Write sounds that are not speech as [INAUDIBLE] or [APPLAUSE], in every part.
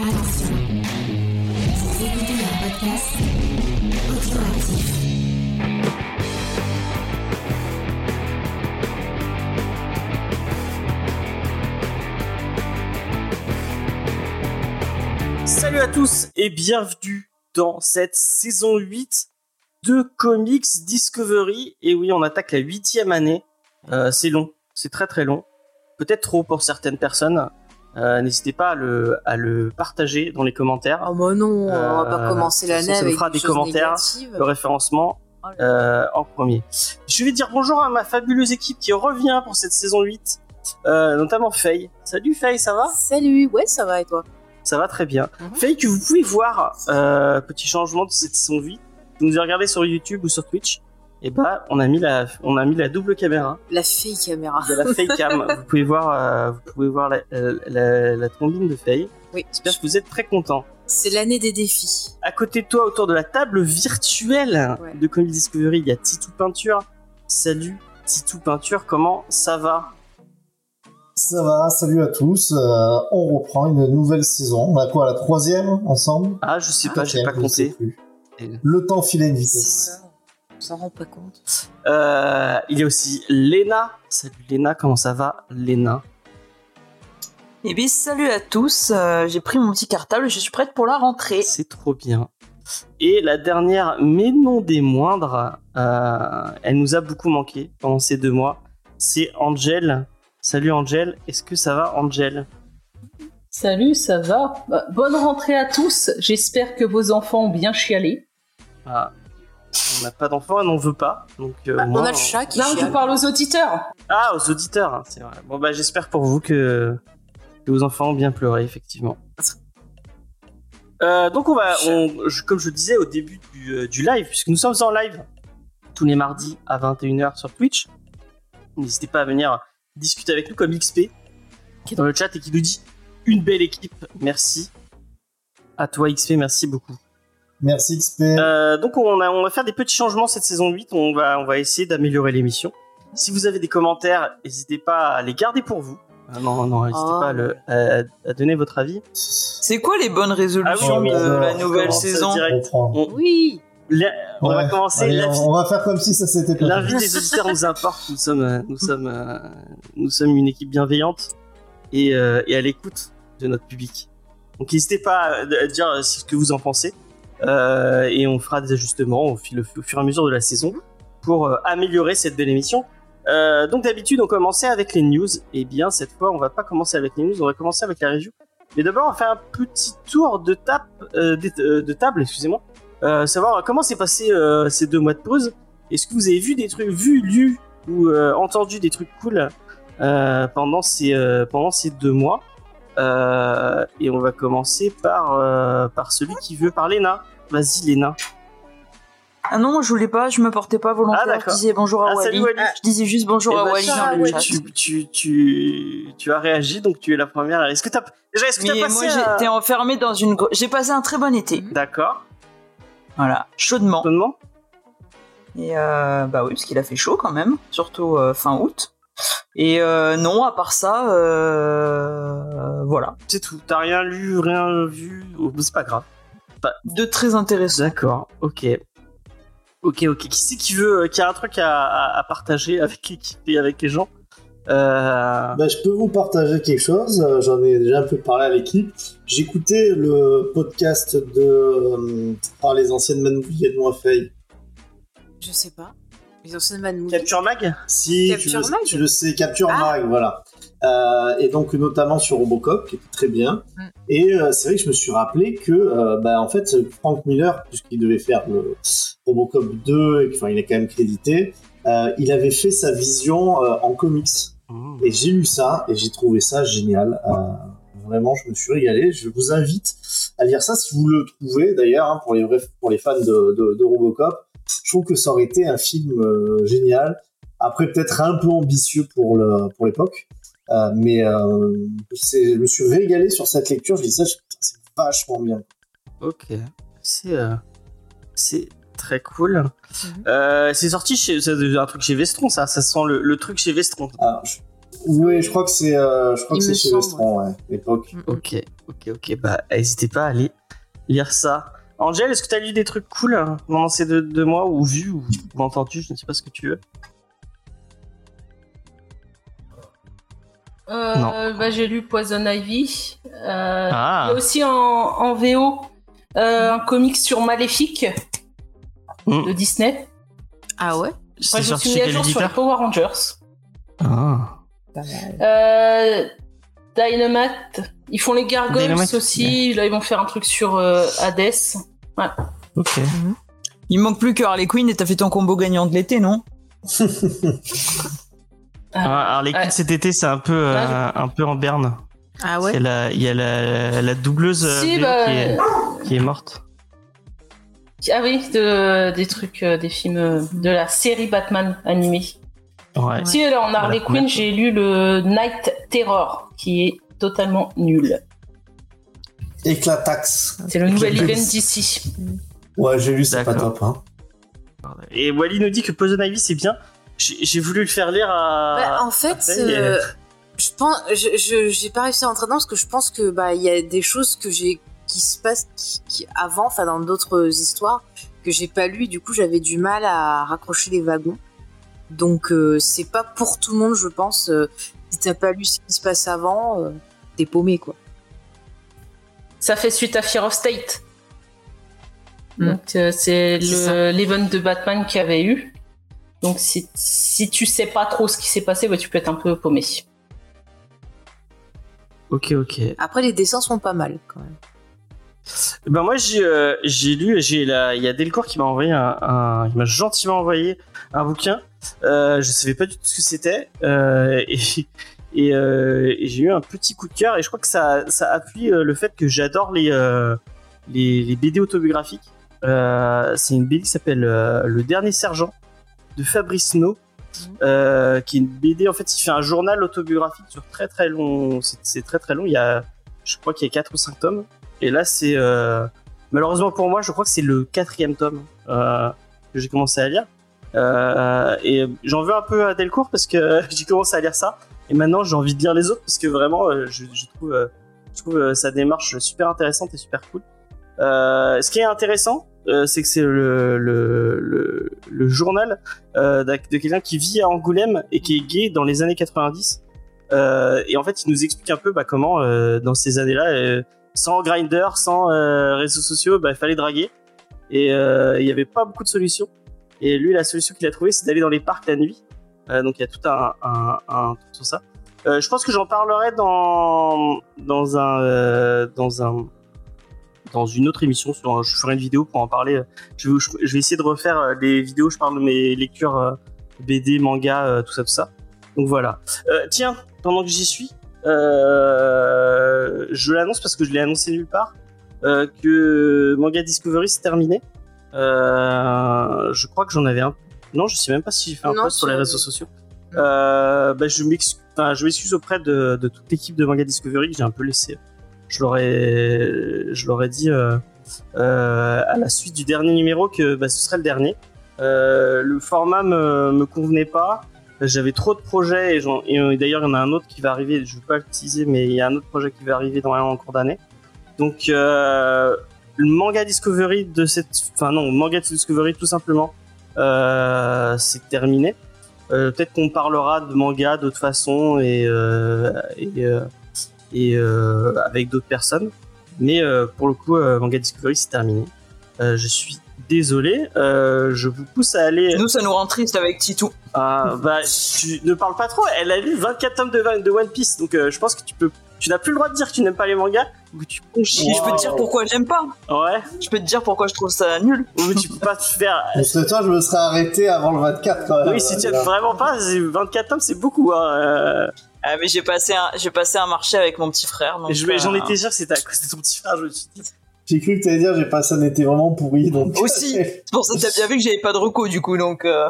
Salut à tous et bienvenue dans cette saison 8 de Comics Discovery. Et oui, on attaque la huitième année. Euh, c'est long, c'est très très long. Peut-être trop pour certaines personnes. Euh, N'hésitez pas à le, à le partager dans les commentaires. Oh bah non, on va pas Euh, commencer l'année avec fera des commentaires, négatives. Le référencement Oh euh, en premier. Je vais dire bonjour à ma fabuleuse équipe qui revient pour cette saison 8. Euh, notamment Faye. Salut Faye, ça va? Salut, ouais, ça va et toi? Ça va très bien. Mhm. Faye, que vous pouvez voir, euh, petit changement de cette saison 8. Vous nous avez regardé sur YouTube ou sur Twitch. Et bah, on a mis la, on a mis la double caméra. La fille caméra. Il y a la Faye cam. [LAUGHS] vous pouvez voir, euh, vous pouvez voir la, la, la, la trombine de Faye. Oui, J'espère que vous êtes très contents. c'est l'année des défis. À côté de toi, autour de la table virtuelle Ouais. de Comic Discovery, il y a Titou Peinture. Salut Titou Peinture, comment ça va? Ça va, salut à tous. Euh, on reprend une nouvelle saison. On a quoi, la troisième ensemble? Ah, je sais pas, j'ai pas je sais compté. Le temps file à une vitesse. On s'en rend pas compte. Euh, il y a aussi Léna. Salut Léna, comment ça va Léna? Eh bien, salut à tous, euh, j'ai pris mon petit cartable, je suis prête pour la rentrée. C'est trop bien. Et la dernière, mais non des moindres, euh, elle nous a beaucoup manqué pendant ces deux mois. C'est Angel. Salut Angel, est-ce que ça va Angel? Salut, ça va? Bah, Bonne rentrée à tous. J'espère que vos enfants ont bien chialé. Ah, On n'a pas d'enfants, on n'en veut pas. Donc, euh, Bah, on a le chat qui Non, je chiale. parle aux auditeurs. Ah, aux auditeurs, hein, c'est vrai. Bon, bah, j'espère pour vous que, que vos enfants ont bien pleuré, effectivement. Euh, donc, on va, on- je- comme je le disais au début du, euh, du live, puisque nous sommes en live tous les mardis à 21h sur Twitch, n'hésitez pas à venir discuter avec nous comme XP, qui est dans le chat et qui nous dit une belle équipe. Merci. À toi, XP, merci beaucoup. Merci XP. Euh, donc on, a- on va faire des petits changements cette saison 8. On va, on va essayer d'améliorer l'émission. Si vous avez des commentaires, n'hésitez pas à les garder pour vous. Ah non, non, n'hésitez pas à, le- à- à donner votre avis. C'est quoi les bonnes résolutions Ah oui, de la nouvelle saison direct. On Oui, la- on va commencer. Allez, on, va faire comme si ça s'était pas L'avis des auditeurs nous importe. Nous sommes, euh, nous sommes, euh, nous sommes une équipe bienveillante et, euh, et à l'écoute de notre public. Donc n'hésitez pas à, dire ce que vous en pensez Euh, et on fera des ajustements au, fil- au fur et à mesure de la saison pour euh, améliorer cette belle émission. Euh, donc d'habitude on commençait avec les news. Et bien cette fois on va pas commencer avec les news, on va commencer avec la review. Mais d'abord on va faire un petit tour de, tape, euh, de, euh, de table, excusez-moi. Euh, savoir comment s'est passé euh, ces deux mois de pause. Est-ce que vous avez vu des trucs, vu, lu ou euh, entendu des trucs cool euh, pendant ces euh, pendant ces deux mois? Euh, Et on va commencer par euh, par celui qui veut par Léna. Vas-y Léna. Ah non, moi je voulais pas, je me portais pas Ah, volontaire, d'accord. je disais bonjour à Ah, Wally. Wally. Je disais juste bonjour Eh à ben, Wally tu- dans le chat. tu, tu, tu, tu as réagi donc tu es la première. Est-ce que t'as déjà est-ce que Mais moi passé j'étais enfermée dans une... J'ai passé un très bon été, D'accord. voilà, chaudement. Étonnement. Et euh, bah oui, parce qu'il a fait chaud quand même, surtout fin août. Et euh, non, à part ça, euh, voilà, C'est tout. T'as rien lu, rien vu. Oh, C'est pas grave. de très intéressant. D'accord. Ok. Ok, ok. Qui c'est qui veut, euh, qui a un truc à, à- à partager avec l'équipe et avec les gens euh... Bah, je peux vous partager quelque chose. J'en ai déjà un peu parlé à l'équipe. J'écoutais le podcast de par les anciennes manouilles et de je sais pas. Capture Mag Si, tu Capture le, Mag tu le sais, Capture Ah. Mag, voilà. Euh, et donc notamment sur Robocop, qui était très bien. Mm. Et euh, c'est vrai que je me suis rappelé que, euh, bah, en fait, Frank Miller, puisqu'il devait faire le Robocop 2, et enfin, il est quand même crédité, euh, il avait fait sa vision euh, en comics. Mmh. Et j'ai lu ça, et j'ai trouvé ça génial. Euh, vraiment, je me suis régalé. Je vous invite à lire ça si vous le trouvez, d'ailleurs, hein, pour les vrais, pour les fans de, de, de Robocop. Je trouve que ça aurait été un film euh, génial. Après, peut-être un peu ambitieux pour le pour l'époque, Euh, mais euh, c'est- je me suis régalé sur cette lecture. Je dis ça, je- putain, c'est vachement bien. Ok. C'est euh, c'est très cool. Mhm. Euh, c'est sorti chez c'est un truc chez Vestron, ça. Ça sent le, le truc chez Vestron. Alors, je- Oui, je crois que c'est, euh, je crois Il que c'est chez Vestron, ouais, l'époque. Ok, ok, ok. Bah, n'hésitez pas à aller lire ça. Angèle, est-ce que tu as lu des trucs cool hein, pendant ces deux, deux mois ou vu ou, ou entendu Je ne sais pas ce que tu veux? Euh, Non. bah, j'ai lu Poison Ivy. Euh, Il y Ah, a aussi en, en VO euh, un comic sur Maléfique Mm. de Disney. Ah ouais? Moi, je sorti suis mis à jour sur les Power Rangers. Ah. Euh, Dynamite, ils font les Gargoyles Dynamite, aussi. Là, ils vont faire un truc sur euh, Ok. Il manque plus que Harley Quinn et t'as fait ton combo gagnant de l'été, non [LAUGHS] Ah, Harley Quinn ouais. cet été, c'est un peu, euh, Ouais, un peu en berne. Ah Il y a la, il y a la, la doubleuse euh, Si, bah, qui, est, qui est morte. Ah oui, de, des trucs, euh, des films euh, de la série Batman animée. Ouais. Si, là, en Harley Voilà, Quinn, j'ai lu le Night Terror, qui est totalement nul. Éclatax. C'est le nouvel event d'ici. Ouais, j'ai lu, c'est pas top. Hein. Et Wally nous dit que Poison Ivy c'est bien. J'ai voulu le faire lire à. Bah, en fait, Après, euh, je pense, je, j'ai pas réussi à rentrer dedans parce que je pense que bah il y a des choses que j'ai qui se passent qui, qui- avant, enfin dans d'autres histoires que j'ai pas lu. Du coup, j'avais du mal à raccrocher les wagons. Donc euh, c'est pas pour tout le monde, je pense. euh, si t'as pas lu ce qui se passe avant, euh, t'es paumé quoi. Ça fait suite à Fear of State. Mm. Donc, euh, c'est l'event de Batman qu'il y avait eu. Donc, si, si tu sais pas trop ce qui s'est passé, bah, tu peux être un peu paumé. Ok, ok. Après, les dessins sont pas mal quand même. Ben moi j'ai euh, lu, j'ai il y a Delcourt qui m'a envoyé un, un- il m'a gentiment envoyé un bouquin. Euh, je savais pas du tout ce que c'était euh, et et, euh, et j'ai eu un petit coup de cœur et je crois que ça ça appuie euh, le fait que j'adore les euh, les, les BD autobiographiques. C'est une BD qui s'appelle Le Dernier Sergent de Fabrice No. euh, qui est une BD en fait il fait un journal autobiographique sur très très long c'est très très long il y a je crois qu'il y a 4 ou 5 tomes et là, c'est malheureusement pour moi, je crois que c'est le quatrième tome que j'ai commencé à lire. Euh, et j'en veux un peu à Delcourt parce que [LAUGHS] j'ai commencé à lire ça. Et maintenant, j'ai envie de lire les autres parce que vraiment, euh, je, je trouve, euh, je trouve euh, sa démarche super intéressante et super cool. Euh, ce qui est intéressant, euh, c'est que c'est le, le, le, le journal euh, de quelqu'un qui vit à Angoulême et qui est gay dans les années 90. Euh, et en fait, il nous explique un peu bah, comment, dans ces années-là, sans grinder, sans réseaux sociaux, bah, il fallait draguer. Et il n'y avait pas beaucoup de solutions. Et lui, la solution qu'il a trouvée, c'est d'aller dans les parcs la nuit. Euh, donc il y a tout un, un, truc sur ça. Euh, je pense que j'en parlerai dans dans un euh, dans un dans une autre émission. Je ferai une vidéo pour en parler. Je vais, je vais essayer de refaire des vidéos. où Je parle de mes lectures BD, manga, tout ça, tout ça. Donc voilà. Tiens, pendant que j'y suis, je l'annonce parce que je l'ai annoncé nulle part que Manga Discovery c'est terminé. Euh, je crois que j'en avais un. Non, je sais même pas si j'ai fait un Non, post sur les réseaux sociaux. Euh, bah, je m'excuse, enfin, auprès de, de toute l'équipe de Manga Discovery que j'ai un peu laissé. Je leur ai, je leur ai dit euh, euh, à la suite du dernier numéro que bah, ce serait le dernier. Le format me, me convenait pas. J'avais trop de projets et, d'ailleurs il y en a un autre qui va arriver. Je vais pas le teaser, mais il y a un autre projet qui va arriver dans en cours d'année. Donc euh, le manga Discovery de cette, enfin non, manga Discovery tout simplement, euh, c'est terminé. Euh, Peut-être qu'on parlera de manga d'autres façons et euh, et, et avec d'autres personnes. Mais pour le coup, manga Discovery c'est terminé. Je suis désolé. Je vous pousse à aller. Nous, ça nous rend triste avec Titou. Ah, bah, tu ne parles pas trop. Elle a lu 24 tomes de, de One Piece, donc je pense que tu peux. Tu n'as plus le droit de dire que tu n'aimes pas les mangas ou que tu je peux te dire pourquoi j'aime pas. Ouais. Je peux te dire pourquoi je trouve ça nul. Ou tu peux pas te faire. Parce que toi, je me serais arrêté avant le 24 quand même. Oui, si tu aimes Là. vraiment pas, c'est- 24 tomes, c'est beaucoup. Hein. euh. Ah, mais j'ai passé un, j'ai passé un marché avec mon petit frère. Je J'en euh, étais sûr que c'était à cause de ton petit frère, je me suis dit. J'ai cru que t'allais dire, j'ai passé un été vraiment pourri, donc. [LAUGHS] Aussi. [LAUGHS] C'est pour ça que t'as bien vu que j'avais pas de recours du coup, donc. euh,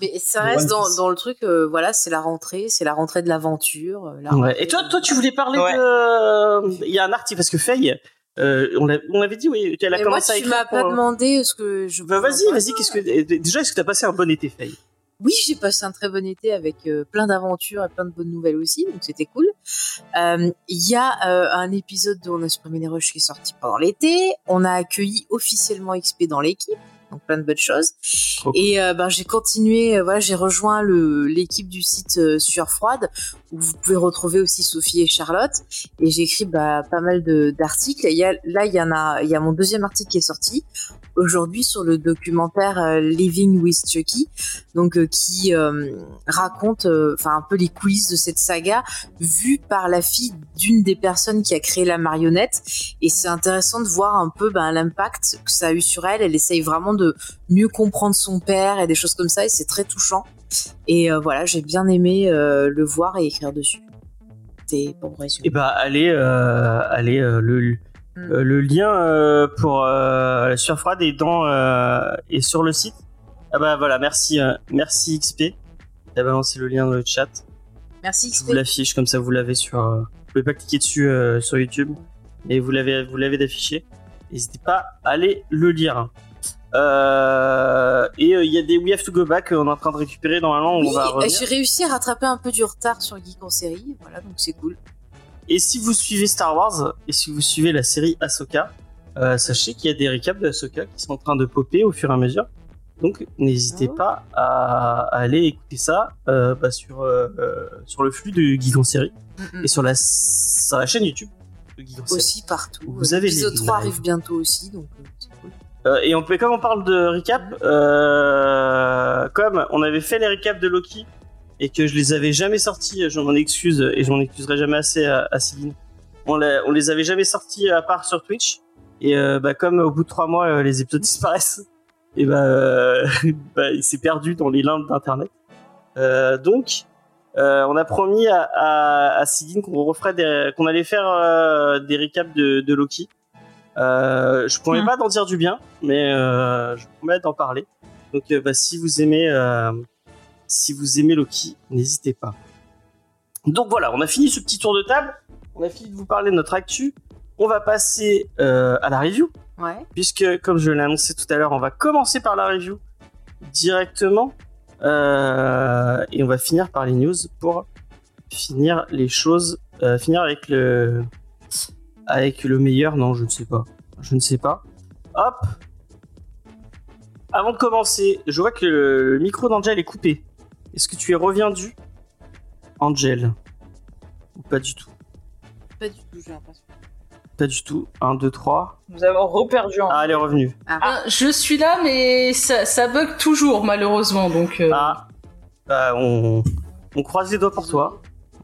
Mais ça reste dans, dans le truc, euh, voilà, c'est la rentrée, c'est la rentrée de l'aventure. euh, la Ouais. Et toi, toi, tu voulais parler Ouais. de. Il y a un article parce que Faye, euh, on l'a- on avait dit, oui, elle a Mais moi, commencé à tu m'as pas demandé ce que je. Bah vas-y, vas-y. Qu'est-ce que déjà, est-ce que t'as passé un bon été, Faye? Oui, j'ai passé un très bon été avec euh, plein d'aventures et plein de bonnes nouvelles aussi, donc c'était cool. Euh, Il y a euh, un épisode de On a supprimé les rushs qui est sorti pendant l'été. On a accueilli officiellement XP dans l'équipe, donc plein de bonnes choses. Trop. Et euh, ben, j'ai continué, voilà, j'ai rejoint le l'équipe du site Sueur Froide, où vous pouvez retrouver aussi Sophie et Charlotte. Et j'ai écrit bah, pas mal d'articles. Là, il y en a, il y a mon deuxième article qui est sorti aujourd'hui sur le documentaire euh, Living with Chucky, donc euh, qui euh, raconte, enfin un peu les coulisses de cette saga, vue par la fille d'une des personnes qui a créé la marionnette. Et c'est intéressant de voir un peu ben, l'impact que ça a eu sur elle. Elle essaye vraiment de mieux comprendre son père et des choses comme ça, et c'est très touchant. Et voilà, j'ai bien aimé le voir et écrire dessus. C'était pour résumer. Et bah allez, euh, allez le Mm. euh, le lien euh, pour euh, la sueur froide est dans est sur le site. Ah bah voilà, merci merci XP. T'as balancé le lien dans le chat. Merci Je XP. vous l'affiche comme ça vous l'avez sur. vous pouvez pas cliquer dessus sur YouTube, mais vous l'avez vous l'avez d'affiché. N'hésitez pas à aller le lire. Euh, et euh, il y a des We Have to Go Back qu'on est en train de récupérer normalement. Oui, on va revenir. j'ai réussi à rattraper un peu du retard sur Geek en série, voilà, donc c'est cool. Et si vous suivez Star Wars et si vous suivez la série Ahsoka, euh, sachez qu'il y a des récaps de Ahsoka qui sont en train de popper au fur et à mesure. Donc n'hésitez Oh. pas à, à aller écouter ça euh, bah, sur, euh, euh, sur le flux de en série et sur la, sur la chaîne YouTube de série. Aussi partout. Vous avez L'épisode les 3 lives. arrive bientôt aussi, donc c'est cool. Euh, et on peut, comme on parle de recap, euh, comme on avait fait les recaps de Loki et que je les avais jamais sortis, je m'en excuse et je m'en excuserai jamais assez à, à Céline. On, on les avait jamais sortis à part sur Twitch. Et euh, bah, comme au bout de trois mois, euh, les épisodes [LAUGHS] disparaissent, et bah, euh, [LAUGHS] bah, il s'est perdu dans les limbes d'internet. Euh, donc, euh, on a promis à, à, à Céline qu'on referait des, qu'on allait faire euh, des recaps de, de Loki. Euh, je promets Hmm. pas d'en dire du bien, mais euh, je promets d'en parler. Donc, bah, si vous aimez, euh, si vous aimez Loki, n'hésitez pas. Donc voilà, on a fini ce petit tour de table. On a fini de vous parler de notre actu. On va passer euh, à la review, Ouais. puisque comme je l'ai annoncé tout à l'heure, on va commencer par la review directement, Euh, et on va finir par les news pour finir les choses, euh, finir avec le avec le meilleur. Non, je ne sais pas, je ne sais pas. Hop. Avant de commencer, je vois que le, le micro d'Angel est coupé. Est-ce que tu es reviendu, Angel Ou pas du tout? Pas du tout, j'ai l'impression. Pas du tout. 1, 2, 3. Nous avons reperdu en. Ah, elle est revenue. Ah, je suis là, mais ça, ça bug toujours, malheureusement. Donc, euh, Ah, bah, on, on croise les doigts pour toi.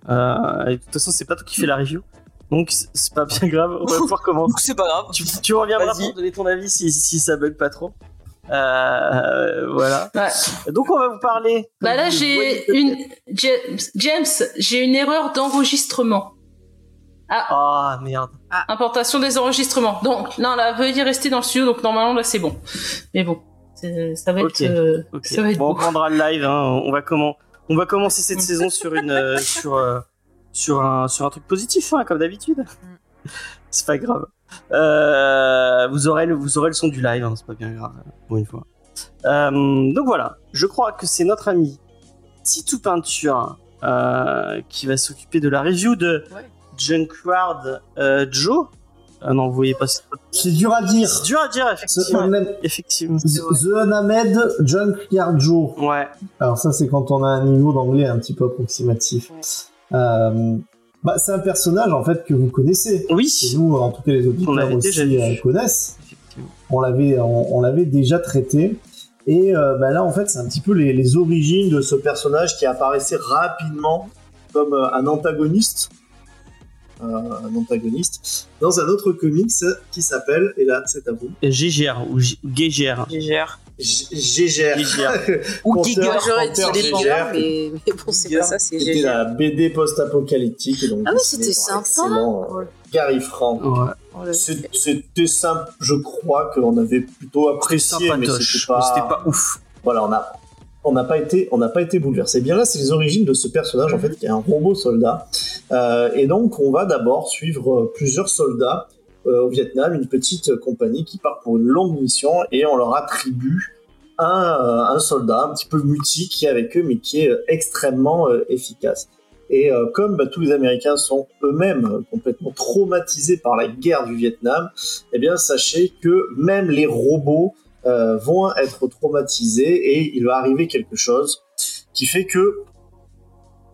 Euh, et de toute façon, c'est pas toi qui fais la review. Donc, c'est- pas bien grave. On va pouvoir [LAUGHS] commencer. C'est pas grave. Tu, tu reviendras Vas-y. pour donner ton avis si, si ça bug pas trop. Euh, voilà. ouais. Donc, on va vous parler. Bah là, j'ai une. James, j'ai une erreur d'enregistrement. Ah, Ah, merde. importation des enregistrements. Donc, non, là, veuillez rester dans le studio. Donc, normalement, là, c'est bon. Mais bon, c'est- ça va être. Ok. euh. Ça va être Bon, on beau. prendra le live. hein. On va comment On va commencer cette [LAUGHS] saison sur une euh, sur euh, sur un sur un truc positif, hein, comme d'habitude. C'est pas grave. Euh, vous aurez le vous aurez le son du live. hein, c'est pas bien grave pour une fois. Euh, donc voilà. Je crois que c'est notre ami Titou Peinture euh, qui va s'occuper de la review de Ouais. Junkyard euh, Joe. Ah non, vous voyez pas. C'est dur à dire. c'est dur à dire, The, effectivement. Unam- Effectivement. The Unnamed Junkyard Joe. Ouais. Alors ça, c'est quand on a un niveau d'anglais un petit peu approximatif. Ouais. Euh, bah, c'est un personnage en fait que vous connaissez. Et Oui. nous, en tout cas les auditeurs déjà aussi euh, connaissent. On l'avait, on, on l'avait déjà traité. Et euh, bah, là, en fait, c'est un petit peu les, les origines de ce personnage qui apparaissait rapidement comme euh, un antagoniste, euh, un antagoniste dans un autre comics qui s'appelle, et là, c'est à vous, GGR ou G- GGR. Gégère. Ou Giger. J'aurais dit Conteur des Gégère, Gégère, [LAUGHS] mais, mais bon, c'est pas ça, c'est C'était Gégère. la BD post-apocalyptique. et donc Ah oui, c'était sympa. Gary Frank. Ouais. C'est- C'était simple, je crois qu'on avait plutôt apprécié, mais c'était pas... C'était pas ouf. Voilà, on a, on n'a pas été, on n'a pas été bouleversé. Bien là, c'est les origines de ce personnage en fait, qui est un robot soldat. Euh, et donc, on va d'abord suivre euh, plusieurs soldats au Vietnam, une petite compagnie qui part pour une longue mission, et on leur attribue un, un soldat un petit peu mutique qui est avec eux, mais qui est extrêmement efficace. Et comme bah, tous les Américains sont eux-mêmes complètement traumatisés par la guerre du Vietnam, eh bien sachez que même les robots vont être traumatisés et il va arriver quelque chose qui fait que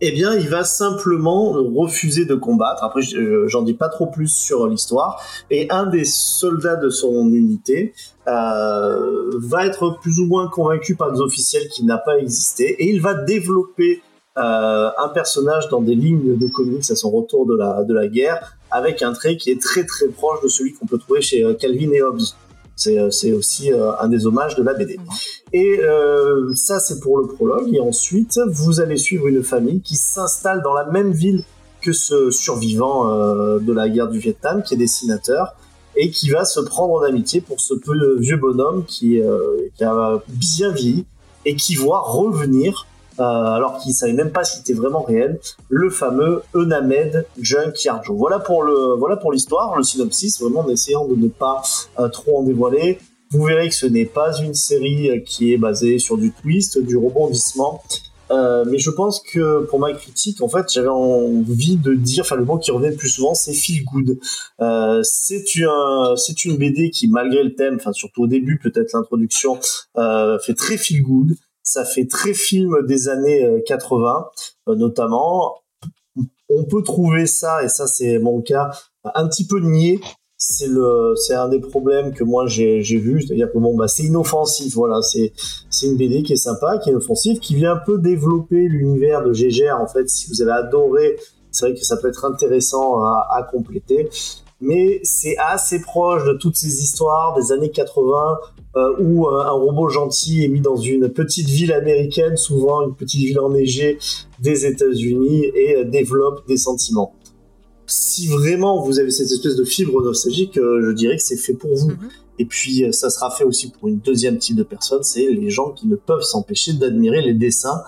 eh bien, il va simplement refuser de combattre. Après, j'en dis pas trop plus sur l'histoire. Et un des soldats de son unité euh, va être plus ou moins convaincu par des officiels qu'il n'a pas existé, et il va développer euh, un personnage dans des lignes de comics à son retour de la de la guerre, avec un trait qui est très très proche de celui qu'on peut trouver chez euh, Calvin et Hobbes. Euh, c'est aussi euh, un des hommages de la BD. Et euh, ça, c'est pour le prologue. Et ensuite, vous allez suivre une famille qui s'installe dans la même ville que ce survivant de la guerre du Vietnam, qui est dessinateur, et qui va se prendre en amitié pour ce peu vieux bonhomme qui, qui a bien vieilli et qui voit revenir euh, alors qu'il savait même pas s'il était vraiment réel, le fameux Enamed Junk Yarjo. Voilà pour le voilà pour l'histoire, le synopsis, vraiment en essayant de ne pas euh, trop en dévoiler. Vous verrez que ce n'est pas une série euh, qui est basée sur du twist, du rebondissement. mais je pense que pour ma critique, en fait, j'avais envie de dire, enfin le mot qui revenait le plus souvent, c'est feel good. c'est un, c'est une BD qui, malgré le thème, enfin surtout au début, peut-être l'introduction, fait très feel good ça fait très film des années 80 euh, euh, notamment. On peut trouver ça, et ça c'est mon cas, un petit peu niais. C'est le, c'est un des problèmes que moi j'ai, vu, c'est-à-dire que bon bah c'est inoffensif, voilà, c'est c'est une BD qui est sympa, qui est inoffensive, qui vient un peu développer l'univers de Gégère en fait. Si vous avez adoré, c'est vrai que ça peut être intéressant à, à compléter mais c'est assez proche de toutes ces histoires des années 80 euh, où euh, un robot gentil est mis dans une petite ville américaine, souvent une petite ville enneigée des États-Unis, et euh, développe des sentiments. Si vraiment vous avez cette espèce de fibre nostalgique, je dirais que c'est fait pour vous. Mhm. Et puis ça sera fait aussi pour une deuxième type de personnes, c'est les gens qui ne peuvent s'empêcher d'admirer les dessins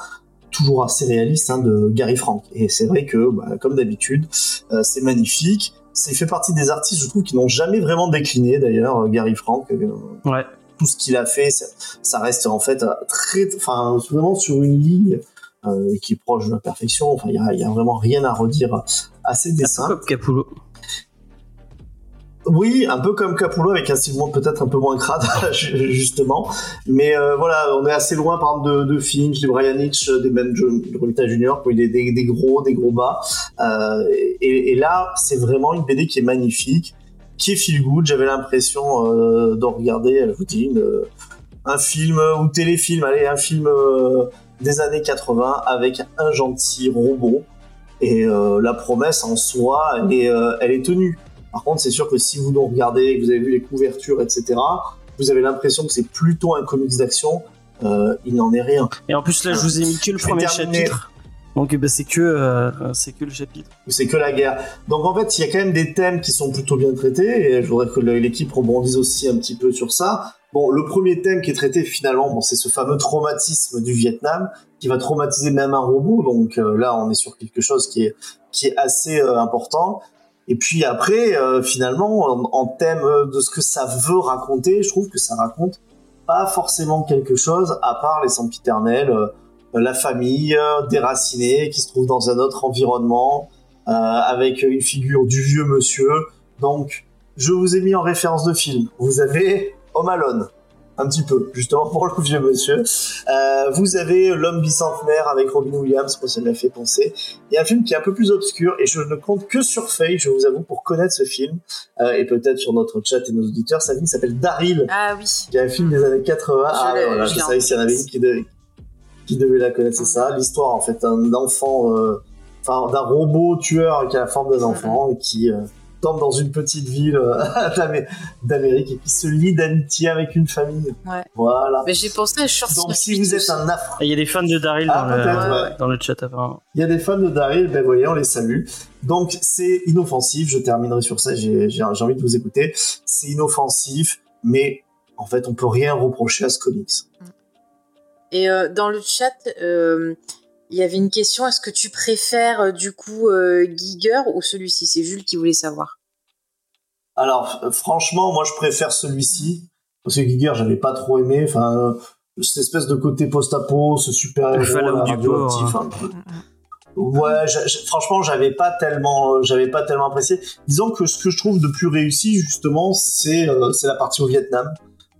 toujours assez réalistes hein, de Gary Frank. Et c'est vrai que, bah, comme d'habitude, c'est magnifique. C'est fait partie des artistes, je trouve, qui n'ont jamais vraiment décliné, d'ailleurs, Gary Frank. ouais tout ce qu'il a fait, ça, reste en fait très, enfin vraiment sur une ligne euh, qui est proche de la perfection. Enfin, il y a, vraiment rien à redire à ces dessins. Un peu comme Capullo. Oui, un peu comme Capullo avec un style peut-être un peu moins crade [LAUGHS] justement, mais euh, voilà, on est assez loin par exemple de, Finch, de Brian Hitch, des Ben Romita Junior, qui des, des, des, gros, des gros bas, euh, et, et, là c'est vraiment une BD qui est magnifique, qui est feel good. J'avais l'impression euh, de regarder, je vous dis, un film ou téléfilm, allez, un film euh, des années 80 avec un gentil robot. Et euh, la promesse en soi, elle est, elle est tenue. Par contre, c'est sûr que si vous nous regardez, que vous avez vu les couvertures, etc., vous avez l'impression que c'est plutôt un comics d'action. il n'en est rien. Et en plus, là, je vous ai mis que le premier chapitre. Donc bah, c'est que euh, c'est que le chapitre. C'est que la guerre. Donc en fait, il y a quand même des thèmes qui sont plutôt bien traités et je voudrais que l'équipe rebondisse aussi un petit peu sur ça. Bon, le premier thème qui est traité finalement, bon, c'est ce fameux traumatisme du Vietnam qui va traumatiser même un robot. Donc euh, là, on est sur quelque chose qui est qui est assez euh, important. Et puis après, finalement, en, en, thème de ce que ça veut raconter, je trouve que ça raconte pas forcément quelque chose à part les sempiternels la famille euh, déracinée qui se trouve dans un autre environnement euh, avec une figure du vieux monsieur. Donc, je vous ai mis en référence de film. Vous avez Home Alone, un petit peu, justement pour le vieux monsieur. Euh, vous avez L'homme bicentenaire avec Robin Williams, moi ça m'a fait penser. Il y a un film qui est un peu plus obscur et je ne compte que sur Faye, je vous avoue, pour connaître ce film et peut-être sur notre chat et nos auditeurs. Sa film s'appelle Daryl. Ah oui. Il y a un film des années 80. ah voilà, je savais s'il y en avait une qui, qui devait la connaître, c'est ça. L'histoire, en fait, d'un enfant, euh, enfin, d'un robot tueur qui a la forme d'un enfant et qui euh, tombe dans une petite ville euh, [LAUGHS] d'Amérique et qui se lie d'amitié avec une famille. Ouais. Voilà. Mais j'ai pensé à Short Donc, si vous êtes un affreux. Il y a des fans de Daryl dans, ah, le, dans le chat, apparemment. Il y a des fans de Daryl, ben voyez, on les salue. Donc, c'est inoffensif. Je terminerai sur ça. J'ai envie de vous écouter. C'est inoffensif, mais en fait, on peut rien reprocher à ce comics. Mm. Et euh, dans le chat, euh, il y avait une question est-ce que tu préfères euh, du coup Giger ou celui-ci? C'est Jules qui voulait savoir. Alors, franchement, moi je préfère celui-ci. Parce que Giger, j'avais pas trop aimé. Enfin, cette espèce de côté post-apo, ce super héros du radioactif. pauvre, un peu. Ouais, franchement, j'avais pas tellement, j'avais pas tellement apprécié. Disons que ce que je trouve de plus réussi, justement, c'est euh, c'est la partie au Vietnam,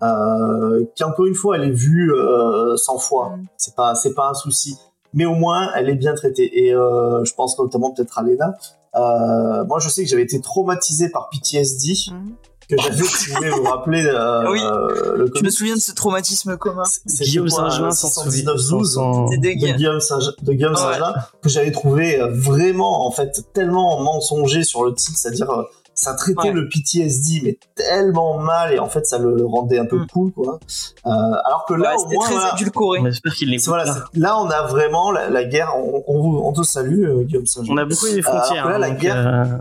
euh, qui encore une fois, elle est vue euh, 100 fois. Mm. C'est pas, c'est pas un souci, mais au moins, elle est bien traitée. Et euh, je pense notamment peut-être à Lena. Euh, moi, je sais que j'avais été traumatisé par PTSD, Mhm. que j'avais, si vous voulez vous rappeler, euh, [LAUGHS] Oui. euh, le Je me souviens de ce traumatisme commun. c'est Guillaume 619-12 souvient. C'est de dégueu. Guillaume Saint- de Guillaume Ouais. Que j'avais trouvé euh, vraiment en fait tellement mensonger sur le titre, c'est-à-dire euh, ça traitait Ouais. le PTSD mais tellement mal et en fait ça le rendait un peu Mm. cool quoi. Euh, alors que là Ouais, au moins très édulcoré. On espère qu'il voilà, là. là on a vraiment la, la guerre. On, on, vous- on te salue euh, Guillaume Saint-Gelin. On a beaucoup frontières. alors que là, hein, la guerre- euh,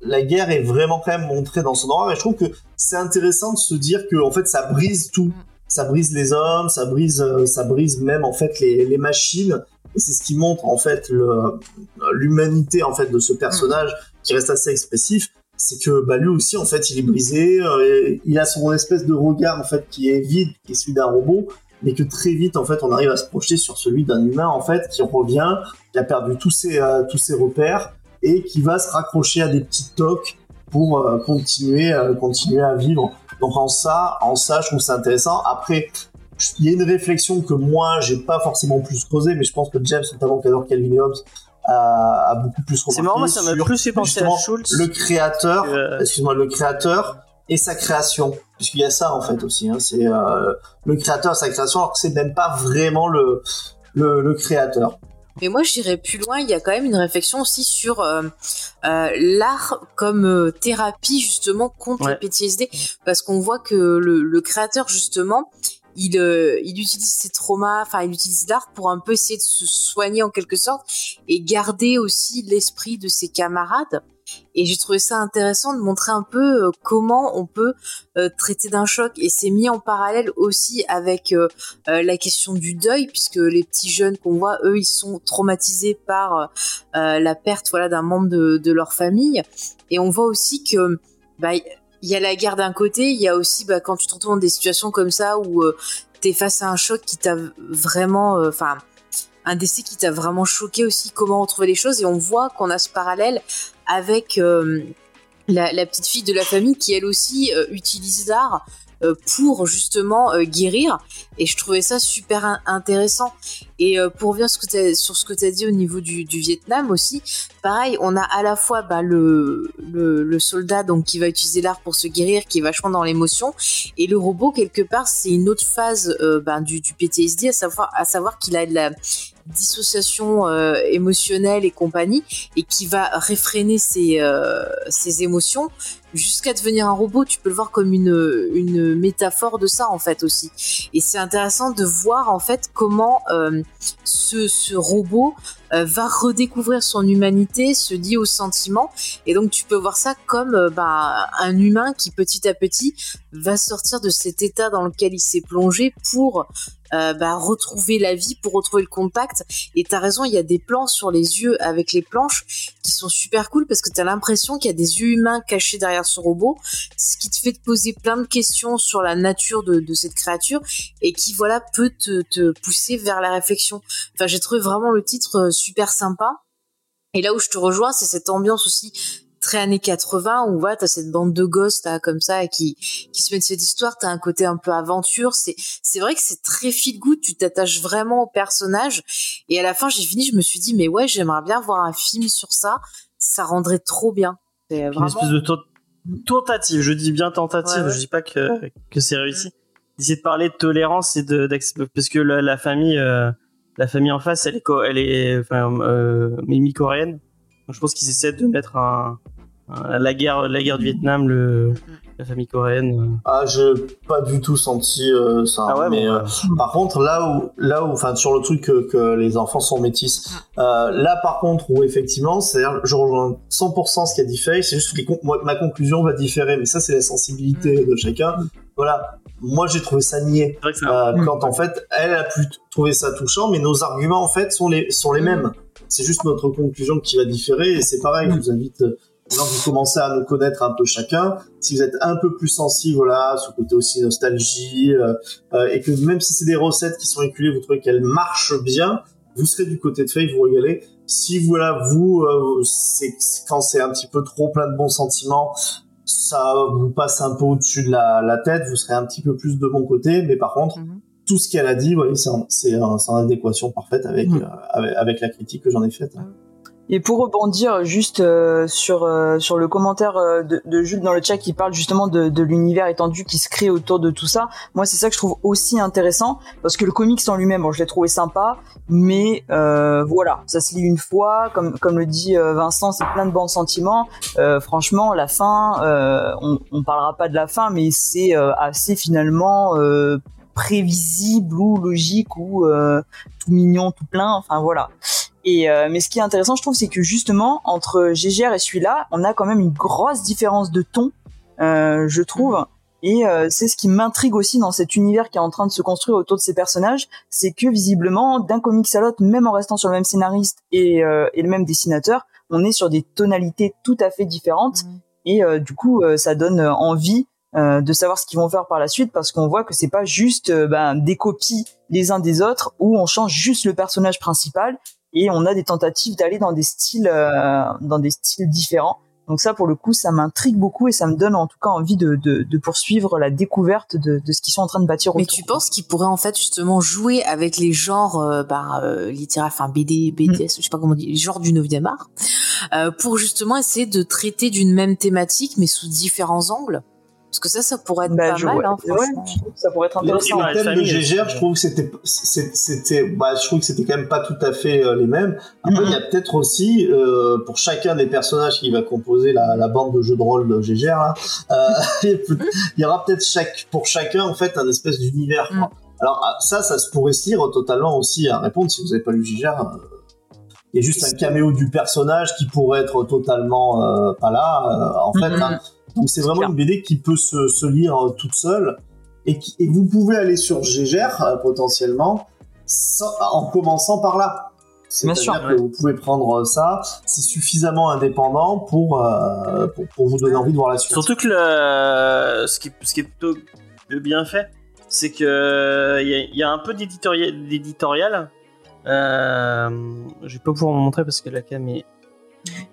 la guerre est vraiment quand même montrée dans son horreur et je trouve que c'est intéressant de se dire que en fait ça brise tout ça brise les hommes ça brise euh, ça brise même en fait les, les machines et c'est ce qui montre en fait l'humanité en fait de ce personnage qui reste assez expressif c'est que bah, lui aussi en fait il est brisé euh, il a son espèce de regard en fait qui est vide qui est celui d'un robot mais que très vite en fait on arrive à se projeter sur celui d'un humain en fait qui revient qui a perdu tous ses euh, tous ses repères et qui va se raccrocher à des petits tocs pour euh, continuer euh, continuer à vivre. Donc en ça, en ça, je trouve ça intéressant. Après, il y a une réflexion que moi, j'ai pas forcément plus creusé, mais je pense que James, notamment qui adore Calvin Hobbes, a, a beaucoup plus remarqué C'est marrant, moi ça m'a plus fait penser à justement Schultz. le créateur, que, euh, excuse-moi, le créateur et sa création. Puisqu'il y a ça en fait aussi. Hein, c'est euh, le créateur et sa création, alors que c'est même pas vraiment le, le, le créateur. Mais moi, j'irais plus loin. Il y a quand même une réflexion aussi sur euh, euh, l'art comme euh, thérapie justement contre Ouais. le PTSD, parce qu'on voit que le, le créateur justement, il, euh, il utilise ses traumas, enfin, il utilise l'art pour un peu essayer de se soigner en quelque sorte et garder aussi l'esprit de ses camarades. Et j'ai trouvé ça intéressant de montrer un peu euh, comment on peut euh, traiter d'un choc. Et c'est mis en parallèle aussi avec la question du deuil, puisque les petits jeunes qu'on voit, eux, ils sont traumatisés par la perte voilà, d'un membre de, de leur famille. Et on voit aussi que bah, il y a la guerre d'un côté, il y a aussi bah, quand tu te retrouves dans des situations comme ça où euh, tu es face à un choc qui t'a vraiment... euh, Enfin, un décès qui t'a vraiment choqué aussi, comment retrouver les choses. Et on voit qu'on a ce parallèle avec euh, la, petite fille de la famille qui, elle aussi, euh, utilise l'art pour justement euh, guérir. Et je trouvais ça super in- intéressant. Et euh, pour revenir sur ce que tu as dit au niveau du, Vietnam aussi, pareil, on a à la fois bah, le, soldat donc qui va utiliser l'art pour se guérir, qui est vachement dans l'émotion, et le robot quelque part c'est une autre phase euh, bah, du, PTSD, à savoir qu'il a de la dissociation euh, émotionnelle et compagnie, et qui va réfréner euh, ses émotions jusqu'à devenir un robot. Tu peux le voir comme une, une métaphore de ça en fait aussi. Et c'est intéressant de voir en fait comment euh, ce, ce robot euh, va redécouvrir son humanité, se lier aux sentiments. Et donc tu peux voir ça comme euh, bah, un humain qui petit à petit va sortir de cet état dans lequel il s'est plongé pour euh, bah, retrouver la vie, pour retrouver le contact. Et t'as raison, il y a des plans sur les yeux avec les planches qui sont super cool parce que t'as l'impression qu'il y a des yeux humains cachés derrière ce robot, ce qui te fait te poser plein de questions sur la nature de, de cette créature et qui voilà peut te, te pousser vers la réflexion. Enfin, j'ai trouvé vraiment le titre euh, super sympa. Et là où je te rejoins, c'est cette ambiance aussi très années 80 où voilà, t'as cette bande de gosses là, comme ça qui qui se mettent cette histoire, t'as un côté un peu aventure, c'est c'est vrai que c'est très feel good, tu t'attaches vraiment au personnage et à la fin j'ai fini, je me suis dit mais ouais, j'aimerais bien voir un film sur ça, ça rendrait trop bien. C'est Une vraiment espèce de to- tentative, je dis bien tentative, Ouais, je dis pas que, que c'est réussi. D'essayer de parler de tolérance et de, parce que la, la famille, euh, la famille en face, elle est, elle est, enfin, euh, Mimi coréenne. Donc, je pense qu'ils essaient de mettre un, un- la guerre, la guerre du Vietnam, le, la famille coréenne. Ah, j'ai pas du tout senti euh, ça. Ah ouais, mais bon, euh, par contre, là où, là où, enfin, sur le truc que, que les enfants sont métis, euh, là par contre où effectivement, c'est-à-dire, je rejoins 100% ce qui a différé. C'est juste que les con- moi, ma conclusion va différer, mais ça c'est la sensibilité de chacun. Voilà. Moi, j'ai trouvé ça niais. Euh, quand en fait, elle a pu trouver ça touchant, mais nos arguments en fait sont les sont les mêmes. C'est juste notre conclusion qui va différer et c'est pareil. Je vous invite Maintenant, vous commencez à nous connaître un peu chacun. Si vous êtes un peu plus sensible, voilà, ce côté aussi nostalgie, euh, euh, et que même si c'est des recettes qui sont éculées, vous trouvez qu'elles marchent bien, vous serez du côté de Faye, vous régalez. Si voilà, vous, euh, c'est quand c'est un petit peu trop plein de bons sentiments, ça vous passe un peu au-dessus de la, la, tête, vous serez un petit peu plus de mon côté, mais par contre, Mhm. tout ce qu'elle a dit, vous voyez, c'est en, en- adéquation parfaite avec, euh, avec, avec la critique que j'en ai faite. Et pour rebondir juste euh, sur euh, sur le commentaire euh, de, de Jules dans le chat qui parle justement de, de l'univers étendu qui se crée autour de tout ça, moi c'est ça que je trouve aussi intéressant parce que le comics en lui-même, bon, je l'ai trouvé sympa, mais euh, voilà, ça se lit une fois, comme comme le dit euh, Vincent, c'est plein de bons sentiments. Euh, franchement, la fin, on, on parlera pas de la fin, mais c'est assez finalement prévisible ou logique ou tout mignon, tout plein, enfin voilà. Et euh, mais ce qui est intéressant, je trouve, c'est que justement entre GGR et celui-là, on a quand même une grosse différence de ton, euh, je trouve. Et euh, c'est ce qui m'intrigue aussi dans cet univers qui est en train de se construire autour de ces personnages, c'est que visiblement, d'un comics à l'autre, même en restant sur le même scénariste et, et le même dessinateur, on est sur des tonalités tout à fait différentes. Mhm. Et du coup, ça donne envie euh, de savoir ce qu'ils vont faire par la suite parce qu'on voit que c'est pas juste euh, ben, des copies les uns des autres où on change juste le personnage principal et on a des tentatives d'aller dans des styles euh, dans des styles différents. Donc ça, pour le coup, ça m'intrigue beaucoup et ça me donne en tout cas envie de, de, de poursuivre la découverte de, de ce qu'ils sont en train de bâtir Mais autour. tu penses qu'ils pourraient en fait justement jouer avec les genres euh, bah, euh, littéraires, enfin BD, BDS, je sais pas comment on dit, les genres du 9e art, euh, pour justement essayer de traiter d'une même thématique mais sous différents angles? Parce que ça, ça pourrait être Bah, pas je mal, hein, ouais, franchement. que ça pourrait être intéressant. Le thème de aussi. je trouve que c'était, c'était, bah, je trouve que c'était quand même pas tout à fait euh, les mêmes. Après, il y a peut-être aussi, euh, pour chacun des personnages qui va composer la, la bande de jeu de rôle de GGR, hein, euh, [LAUGHS] il y aura peut-être chaque, pour chacun, en fait, un espèce d'univers. quoi. Alors, ah, ça, ça se pourrait se lire totalement aussi à répondre si vous avez pas lu GGR. euh, Il y a juste un caméo du personnage qui pourrait être totalement euh, pas là. euh, en fait, Mhm. hein. Donc c'est vraiment clair. une BD qui peut se, se lire euh, toute seule et, qui- et vous pouvez aller sur GGR euh, potentiellement sans- en commençant par là. Bien C'est-à-dire sûr, que vous pouvez prendre ça, c'est suffisamment indépendant pour, euh, pour, pour vous donner envie de voir la suite. Surtout que le, ce, qui, ce qui est plutôt bien fait, c'est que il y, a- il y a un peu d'éditorial. d'éditorial. Euh, je vais pas pouvoir vous montrer parce que la cam est.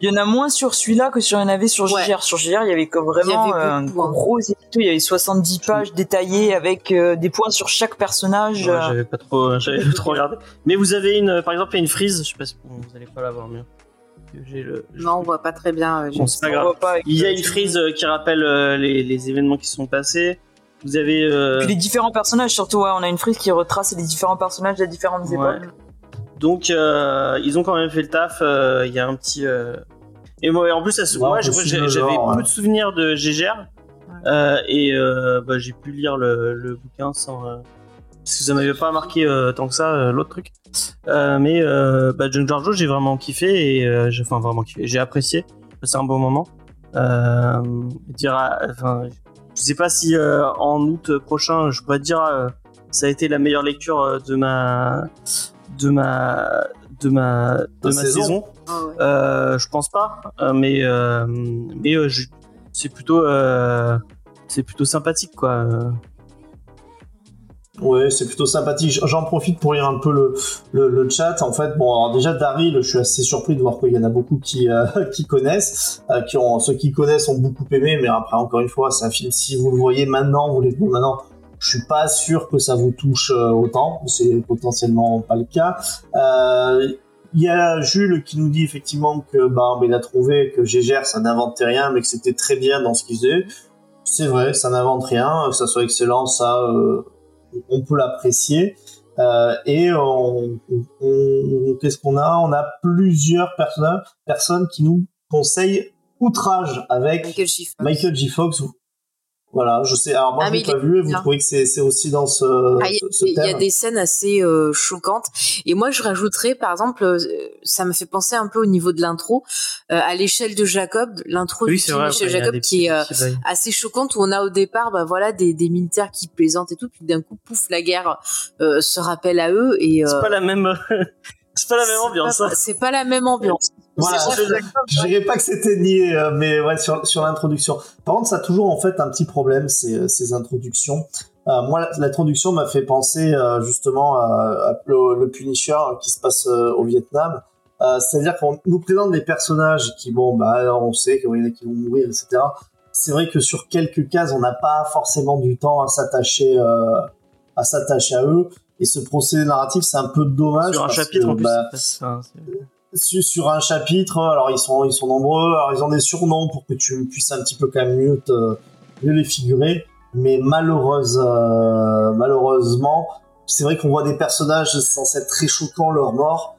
Il y en a moins sur celui-là que sur il y en avait sur Ouais. GGR. Sur GGR, il y avait comme vraiment Il y avait un hein. gros édito. Il y avait 70 pages détaillées avec euh, des points sur chaque personnage. Ouais, euh, j'avais pas trop, j'avais pas trop regardé. Mais vous avez une, par exemple, il y a une frise. Je sais pas si vous allez pas la voir mieux. J'ai le. Non, on voit pas très bien. euh, Bon, pas on grave. voit pas avec- Il y a une frise euh, qui rappelle euh, les, les événements qui se sont passés. Vous avez. euh, Puis les différents personnages, surtout, ouais, on a une frise qui retrace les différents personnages des différentes Ouais. époques. Donc euh, ils ont quand même fait le taf. euh, Il y a un petit. euh, Et moi, en plus, moi, j'avais peu de souvenirs de GGR euh, et euh, bah, j'ai pu lire le, le bouquin sans. euh, Parce que ça m'avait pas marqué euh, tant que ça euh, l'autre truc. Euh, mais euh, bah, John Giorgio, j'ai vraiment kiffé et euh, j'ai enfin vraiment kiffé. J'ai apprécié. C'est un bon moment. Euh, dire, à- enfin, je sais pas si euh, en août prochain, je pourrais te dire euh, ça a été la meilleure lecture de ma de ma de ma de ma saison. saison. Ah ouais. Euh, je pense pas, euh, mais euh, mais euh, je- c'est plutôt euh, c'est plutôt sympathique quoi. Ouais, c'est plutôt sympathique. J'en profite pour lire un peu le, le, le chat. En fait, bon, alors déjà Daryl, je suis assez surpris de voir qu'il y en a beaucoup qui euh, [LAUGHS] qui connaissent, euh, qui ont ceux qui connaissent ont beaucoup aimé, mais après encore une fois, c'est un film. Si vous le voyez maintenant, vous le maintenant. Je suis pas sûr que ça vous touche euh, autant. C'est potentiellement pas le cas. Euh, Il y a Jules qui nous dit effectivement que bah, il a trouvé que Gégère ça n'inventait rien, mais que c'était très bien dans ce qu'il faisait. C'est vrai, ça n'invente rien, que ça soit excellent, ça. euh, on peut l'apprécier. Euh, et on, on- on- qu'est-ce qu'on a? On a plusieurs personnes, personnes qui nous conseillent Outrage avec Michael Schiff. Michael J. Fox. Voilà, je sais. Alors moi, Ah, je l'ai pas vu. Et vous trouvez que c'est aussi dans ce, Ah, Il y, a- ce, ce il y a thème des scènes assez euh, choquantes. Et moi, je rajouterais, par exemple, euh, ça me fait penser un peu au niveau de l'intro, euh, à l'échelle de Jacob, l'intro du film Michel Jacob, qui est euh, assez choquante, où on a au départ, bah voilà, des, des militaires qui plaisantent et tout, puis d'un coup, pouf, la guerre euh, se rappelle à eux. Et C'est pas la même [LAUGHS] c'est pas la même c'est ambiance. pas- hein. C'est pas la même ambiance. Voilà, je, je dirais pas que c'était nié, euh, mais ouais, sur, sur l'introduction. Par contre, ça a toujours en fait un petit problème, ces, ces introductions. Euh, moi, la- l'introduction m'a fait penser euh, justement à, à le, le Punisher qui se passe euh, au Vietnam. Euh, C'est-à-dire qu'on nous présente des personnages qui, bon, bah, on sait qu'il y en a qui vont mourir, etc. C'est vrai que sur quelques cases, on n'a pas forcément du temps à s'attacher, euh, à s'attacher à eux. Et ce procédé narratif, c'est un peu dommage. Sur un parce chapitre que, en plus. bah, sur, un chapitre, alors ils sont ils sont nombreux, alors ils ont des surnoms pour que tu puisses un petit peu quand même mieux les figurer, mais malheureuse euh, malheureusement, c'est vrai qu'on voit des personnages censés être très choquants leur mort,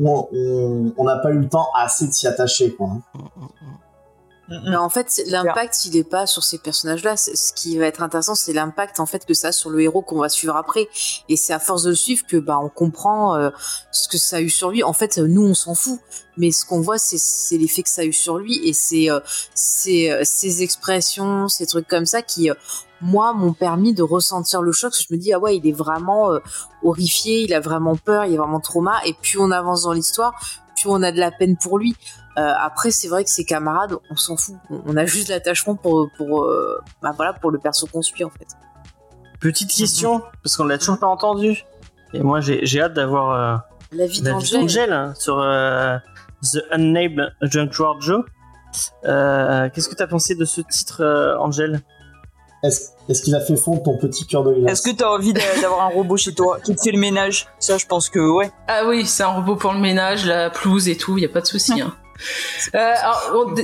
on- n'a pas eu le temps assez de s'y attacher quoi. Mais en fait, l'impact, il est pas sur ces personnages-là. Ce qui va être intéressant, c'est l'impact en fait que ça a sur le héros qu'on va suivre après. Et c'est à force de le suivre que bah on comprend euh, ce que ça a eu sur lui. En fait, nous on s'en fout, mais ce qu'on voit, c'est l'effet que ça a eu sur lui et c'est euh, c'est euh, ces expressions, ces trucs comme ça qui euh, moi m'ont permis de ressentir le choc. Je me dis ah ouais, il est vraiment euh, horrifié, il a vraiment peur, il a vraiment trauma. Et plus on avance dans l'histoire, plus on a de la peine pour lui. Euh, après, c'est vrai que ses camarades, on s'en fout. On a juste l'attachement pour pour euh, bah voilà pour le perso qu'on suit en fait. Petite question, parce qu'on l'a toujours pas entendu. Et moi, j'ai j'ai hâte d'avoir euh, La vie d'Angèle. d'Angèle hein, sur euh, The Unnamed Junkyard Joe. Euh, Qu'est-ce que t'as pensé de ce titre, euh, Angèle? Est-ce est-ce qu'il a fait fondre ton petit cœur de glace? Est-ce que t'as envie d'a- d'avoir un robot chez toi? Qui te fait le ménage? Ça, je pense que ouais. Ah oui, c'est un robot pour le ménage, la pelouse et tout, y a pas de souci. Hein. Euh, alors,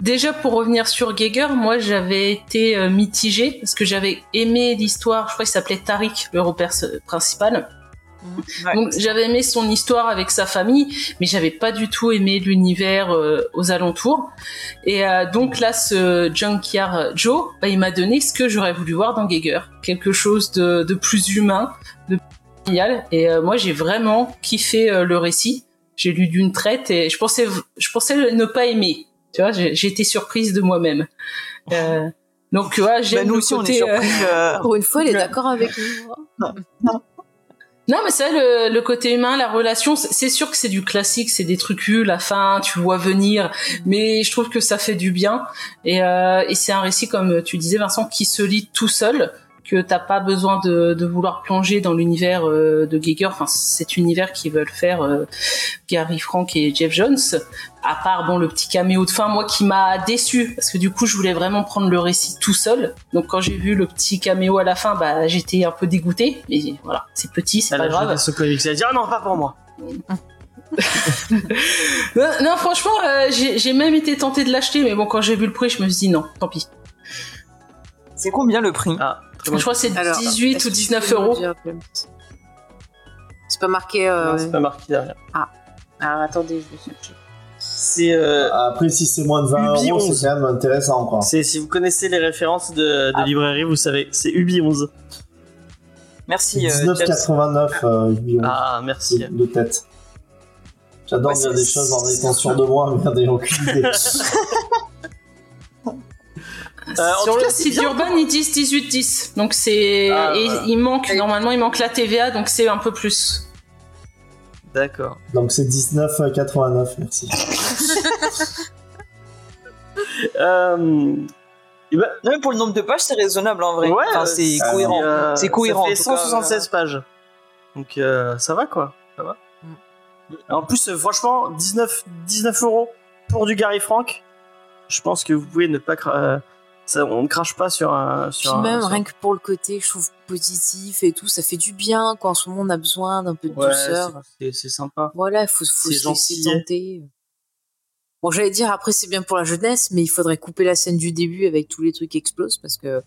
déjà pour revenir sur Geiger, moi j'avais été euh, mitigée parce que j'avais aimé l'histoire. Je crois qu'il s'appelait Tariq, le perso- principal. Ouais. Donc j'avais aimé son histoire avec sa famille, mais j'avais pas du tout aimé l'univers euh, aux alentours. Et euh, donc là, ce Junkyard Joe, bah, il m'a donné ce que j'aurais voulu voir dans Geiger, quelque chose de, de plus humain, de plus familial. Et moi, j'ai vraiment kiffé le récit. J'ai lu d'une traite et je pensais, je pensais ne pas aimer. Tu vois, j'ai j'ai été surprise de moi-même. Euh, donc, tu vois, Bah, j'aime nous le aussi, on est côté. euh, surpris. euh, [LAUGHS] Pour une fois, il est d'accord avec nous. Non, mais ça, le, le côté humain, la relation, c'est sûr que c'est du classique, c'est des trucs la fin, tu vois venir, mais je trouve que ça fait du bien. Et, euh, et c'est un récit, comme tu disais, Vincent, qui se lit tout seul, que t'as pas besoin de, de vouloir plonger dans l'univers euh, de Geiger, enfin cet univers qu'ils veulent faire euh, Gary Frank et Jeff Jones. À part bon le petit caméo de fin, moi qui m'a déçu parce que du coup je voulais vraiment prendre le récit tout seul. Donc quand j'ai vu le petit caméo à la fin, bah j'étais un peu dégoûté. Mais voilà, c'est petit, c'est Elle pas a grave. ce comics. Elle a dit ah non pas pour moi. Non, [LAUGHS] non, franchement, euh, j'ai même été tenté de l'acheter, mais bon, quand j'ai vu le prix, je me suis dit non, tant pis. C'est combien le prix? Ah Je crois que c'est Alors, 18 est-ce ou que tu 19 peux nous euros. C'est pas marqué. Euh... Non, c'est pas marqué derrière. Alors attendez, je vais chercher. C'est euh, Après, si c'est moins de 20 Ubi euros, 11. c'est quand même intéressant quoi. c'est si vous connaissez les références de, de Ah. librairie, vous savez, c'est Ubi 11. Merci. euh, James. 19,89 euh, Ubi, Ah merci. de, de tête. J'adore Ouais, dire des choses en étant sûr de moi, mais regardez, [LAUGHS] aucune idée. [LAUGHS] Euh, en Sur tout le cas, site d'Urban, ils disent 18-10. Donc c'est. Ah, et voilà. il manque, Et- normalement, il manque la TVA, donc c'est un peu plus. D'accord. Donc c'est 19,89, merci. [LAUGHS] Euh, et ben, Non, mais pour le nombre de pages, c'est raisonnable en vrai. Ouais, Enfin, c'est cohérent. euh, c'est cohérent, Ça fait tout cas, 176 pages. Donc euh, ça va quoi. Ça va. En plus, franchement, 19, 19 euros pour du Gary Frank. Je pense que vous pouvez ne pas. cra- euh, ça, on ne crache pas sur un. Puis Sur un- même sur- rien que pour le côté, je trouve positif et tout, ça fait du bien quand en ce moment on a besoin d'un peu de Ouais, douceur. c'est- sympa. Voilà, il faut, se laisser tenter. Bon, j'allais dire après c'est bien pour la jeunesse, mais il faudrait couper la scène du début avec tous les trucs qui explosent parce que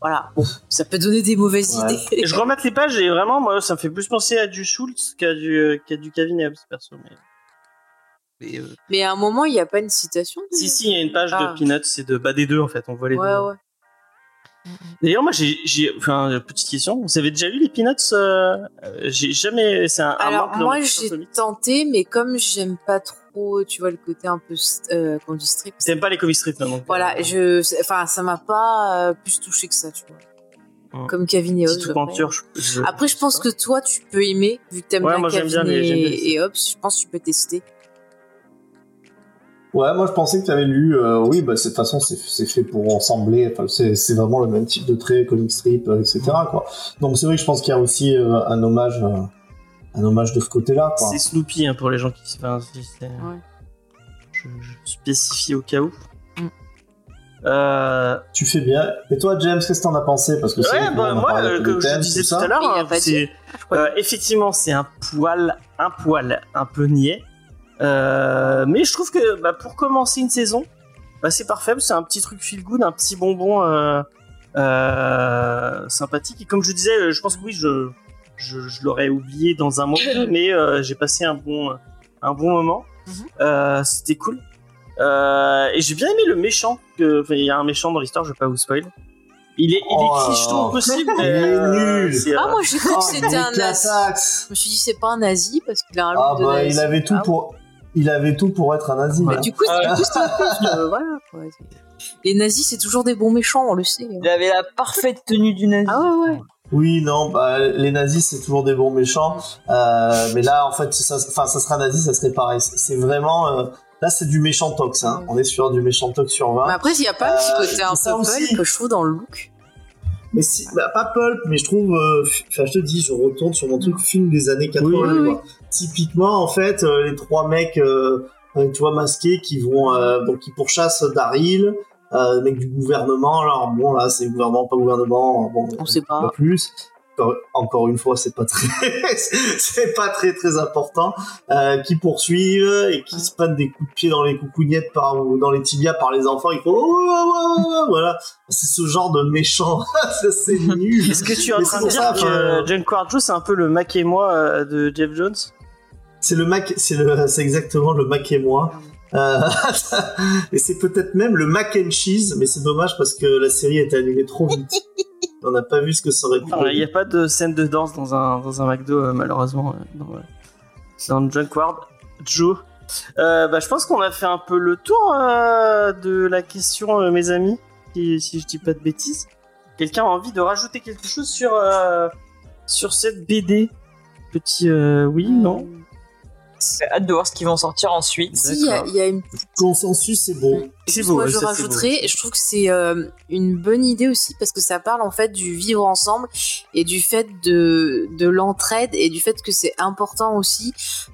voilà, bon, ça peut donner des mauvaises Ouais. idées. Et je remette les pages et vraiment, moi, ça me fait plus penser à du Schultz qu'à du, qu'à du Kevin Ebbs, perso. Mais... mais, euh, Mais à un moment, il n'y a pas une citation. Si, si, il y a une page Ah. de Peanuts, c'est de bah, des deux en fait, on voit les Ouais, deux. ouais. D'ailleurs, moi, j'ai, j'ai, enfin, petite question, vous avez déjà eu les Peanuts euh, euh, J'ai jamais, c'est un, Alors moi j'ai tenté, mais comme j'aime pas trop, tu vois le côté un peu euh, strip. T'aimes pas les comic strips, non donc, Voilà, euh, je, enfin ça m'a pas euh, plus touché que ça, tu vois. Ouais. Comme Kevin et Hobbes. Après. je- je- Après, je pense que toi, tu peux aimer, vu que t'aimes Ouais, bien moi, Kevin bien les- j'aime bien et, et Hobbes, je pense que tu peux tester. Ouais, moi je pensais que tu avais lu. euh, oui, bah, de toute façon, c'est c'est fait pour ensembler. Enfin, c'est c'est vraiment le même type de trait, comic strip, euh, etc. Quoi. Donc c'est vrai que je pense qu'il y a aussi euh, un hommage, euh, un hommage de ce côté-là. C'est Snoopy hein, pour les gens qui. Enfin, c'est- je, je spécifie au cas où. Mm. Euh, Tu fais bien. Et toi, James, qu'est-ce que t'en as pensé? Parce que ouais, bah, moi, euh, comme je thèmes, disais tout à l'heure, hein, euh, effectivement c'est un poil, un poil, un peu niais. Euh, mais je trouve que bah, pour commencer une saison, bah, c'est parfait. C'est un petit truc feel good, un petit bonbon euh, euh, sympathique. Et comme je disais, je pense que oui, je, je, je l'aurais oublié dans un moment, [LAUGHS] mais euh, j'ai passé un bon, un bon moment. Mhm. Euh, C'était cool. Euh, et j'ai bien aimé le méchant. Il y a un méchant dans l'histoire, je vais pas vous spoil. Il est, il Oh, est cliché au possible. il est nul. c'est, Ah, moi j'ai cru Oh, que c'était un nazi. Je me suis dit, c'est pas un nazi parce qu'il a un look Ah de bah, nazi. il avait tout Ah, pour. Il avait tout pour être un nazi. Bah, hein. du coup, c'est un euh, voilà, quoi. Les nazis, c'est toujours des bons méchants, on le sait. hein. Il avait la parfaite tenue du nazi. Ah ouais, ouais. Oui, non, bah, les nazis, c'est toujours des bons méchants. Euh, mais là, en fait, ça, enfin, ça sera nazi, ça serait pareil. C'est vraiment. euh, là, c'est du méchant tox. Hein. On est sur du méchant tox sur 20. Mais après, il y a pas un Euh, petit côté un ça peu aussi. pulp, je trouve, dans le look. Mais si, bah, pas pulp, mais je trouve. euh, Enfin, je te dis, je retourne sur mon truc film des années 80. Oui, oui, quoi. Typiquement, en fait, euh, les trois mecs, euh, euh, tu vois, masqués, qui vont, donc, qui pourchassent Daryl. Euh, mec du gouvernement, alors bon là c'est gouvernement, pas gouvernement, bon On sait pas. plus. Encore, une fois, c'est pas très, [LAUGHS] c'est pas très très important. Euh, qui poursuivent et qui se prennent des coups de pied dans les coucougnettes par ou dans les tibias par les enfants. Il faut oh, oh, oh, voilà. C'est ce genre de méchant. [LAUGHS] C'est nul. Est-ce que tu es en train de dire ça, que John Quarjo c'est un peu le Mac et moi de Jeff Jones? C'est le Mac, c'est le, [LAUGHS] c'est exactement le Mac et moi. Euh, [LAUGHS] et c'est peut-être même le mac and cheese, mais c'est dommage parce que la série a été annulée trop vite. [LAUGHS] On n'a pas vu ce que ça aurait pu. Il n'y a pas de scène de danse dans un, dans un McDo, euh, malheureusement, euh, dans, euh, dans Junk World. Joe. Euh, bah, je pense qu'on a fait un peu le tour euh, de la question, euh, mes amis, si, si je dis pas de bêtises. Quelqu'un a envie de rajouter quelque chose sur, euh, sur cette BD Petit euh, oui, non? J'ai hâte de voir ce qu'ils vont sortir ensuite. Si, il y, y a une Consensus, c'est beau. C'est beau, moi, je rajouterais, je trouve que c'est euh, une bonne idée aussi parce que ça parle en fait du vivre ensemble et du fait de, de l'entraide et du fait que c'est important aussi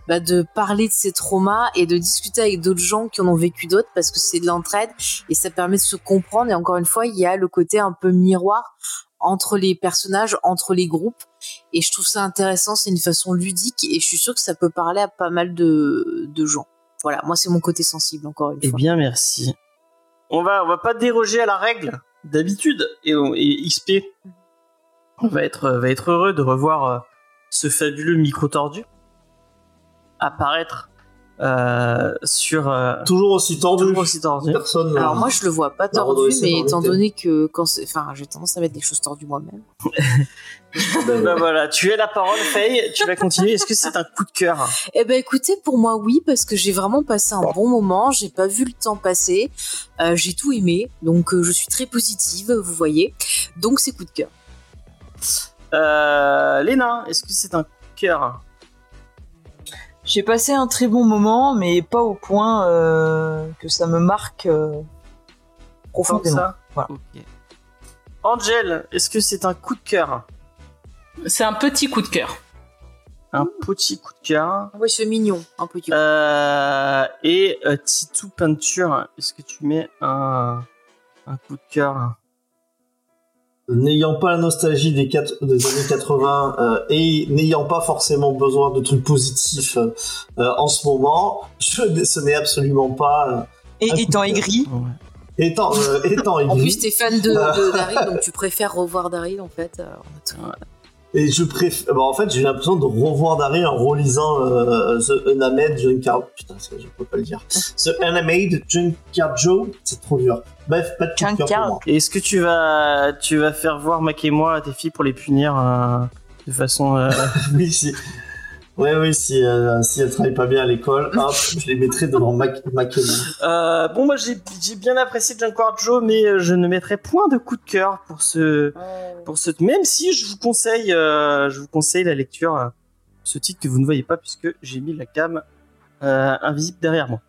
bah, de parler de ses traumas et de discuter avec d'autres gens qui en ont vécu d'autres parce que c'est de l'entraide et ça permet de se comprendre et encore une fois il y a le côté un peu miroir entre les personnages, entre les groupes et je trouve ça intéressant, c'est une façon ludique et je suis sûre que ça peut parler à pas mal de, de gens. Voilà, moi c'est mon côté sensible encore une Eh fois. bien, merci. On va, on va pas déroger à la règle d'habitude et, et XP va être, va être heureux de revoir euh, ce fabuleux micro tordu apparaître euh, sur euh, Toujours aussi tordu. toujours aussi tordu. Personne. Alors euh, moi je le vois pas tordu, mais étant donné que quand enfin j'ai tendance à mettre des choses tordues moi-même. [LAUGHS] Bah voilà, tu as la parole, Faye. Tu vas continuer. Est-ce que c'est un coup de cœur? Eh ben écoutez, pour moi oui, parce que j'ai vraiment passé un bon moment, j'ai pas vu le temps passer, euh, j'ai tout aimé, donc euh, je suis très positive, vous voyez. Donc c'est coup de cœur. euh, Léna, est-ce que c'est un coup de cœur? J'ai passé un très bon moment, mais pas au point euh, que ça me marque euh, profondément. ça Voilà. Angel, est-ce que c'est un coup de cœur? C'est un petit coup de cœur. Un petit coup de cœur. Oui, c'est mignon, un peu. Euh, et euh, Titou Peinture, est-ce que tu mets un, un coup de cœur? N'ayant pas la nostalgie des, années 80 euh, et n'ayant pas forcément besoin de trucs positifs euh, euh, en ce moment, je, ce n'est absolument pas. euh, Et étant aigri, Ouais. étant euh, étant En aigri, plus t'es fan de, de [LAUGHS] Daryl, donc tu préfères revoir Daryl en fait. euh, Et je préfère. Bon, en fait, j'ai l'impression de revoir Daryl en relisant euh, The Unnamed Junkyard. Putain, ça, je peux pas le dire. [LAUGHS] The Unnamed Junkyard Joe, c'est trop dur. Bref, pas de Junkyard. Est-ce que tu vas, tu vas faire voir Mac et moi à tes filles pour les punir euh, de façon. euh, [LAUGHS] Oui, si. Ouais, oui, si, euh, si elles travaillent pas bien à l'école, [LAUGHS] hop, je les mettrai devant et moi. Euh, bon, moi j'ai j'ai bien apprécié Junkyard Joe, mais euh, je ne mettrai point de coup de cœur pour ce, pour ce. Même si je vous conseille, euh, je vous conseille la lecture, euh, ce titre que vous ne voyez pas puisque j'ai mis la cam euh, invisible derrière moi.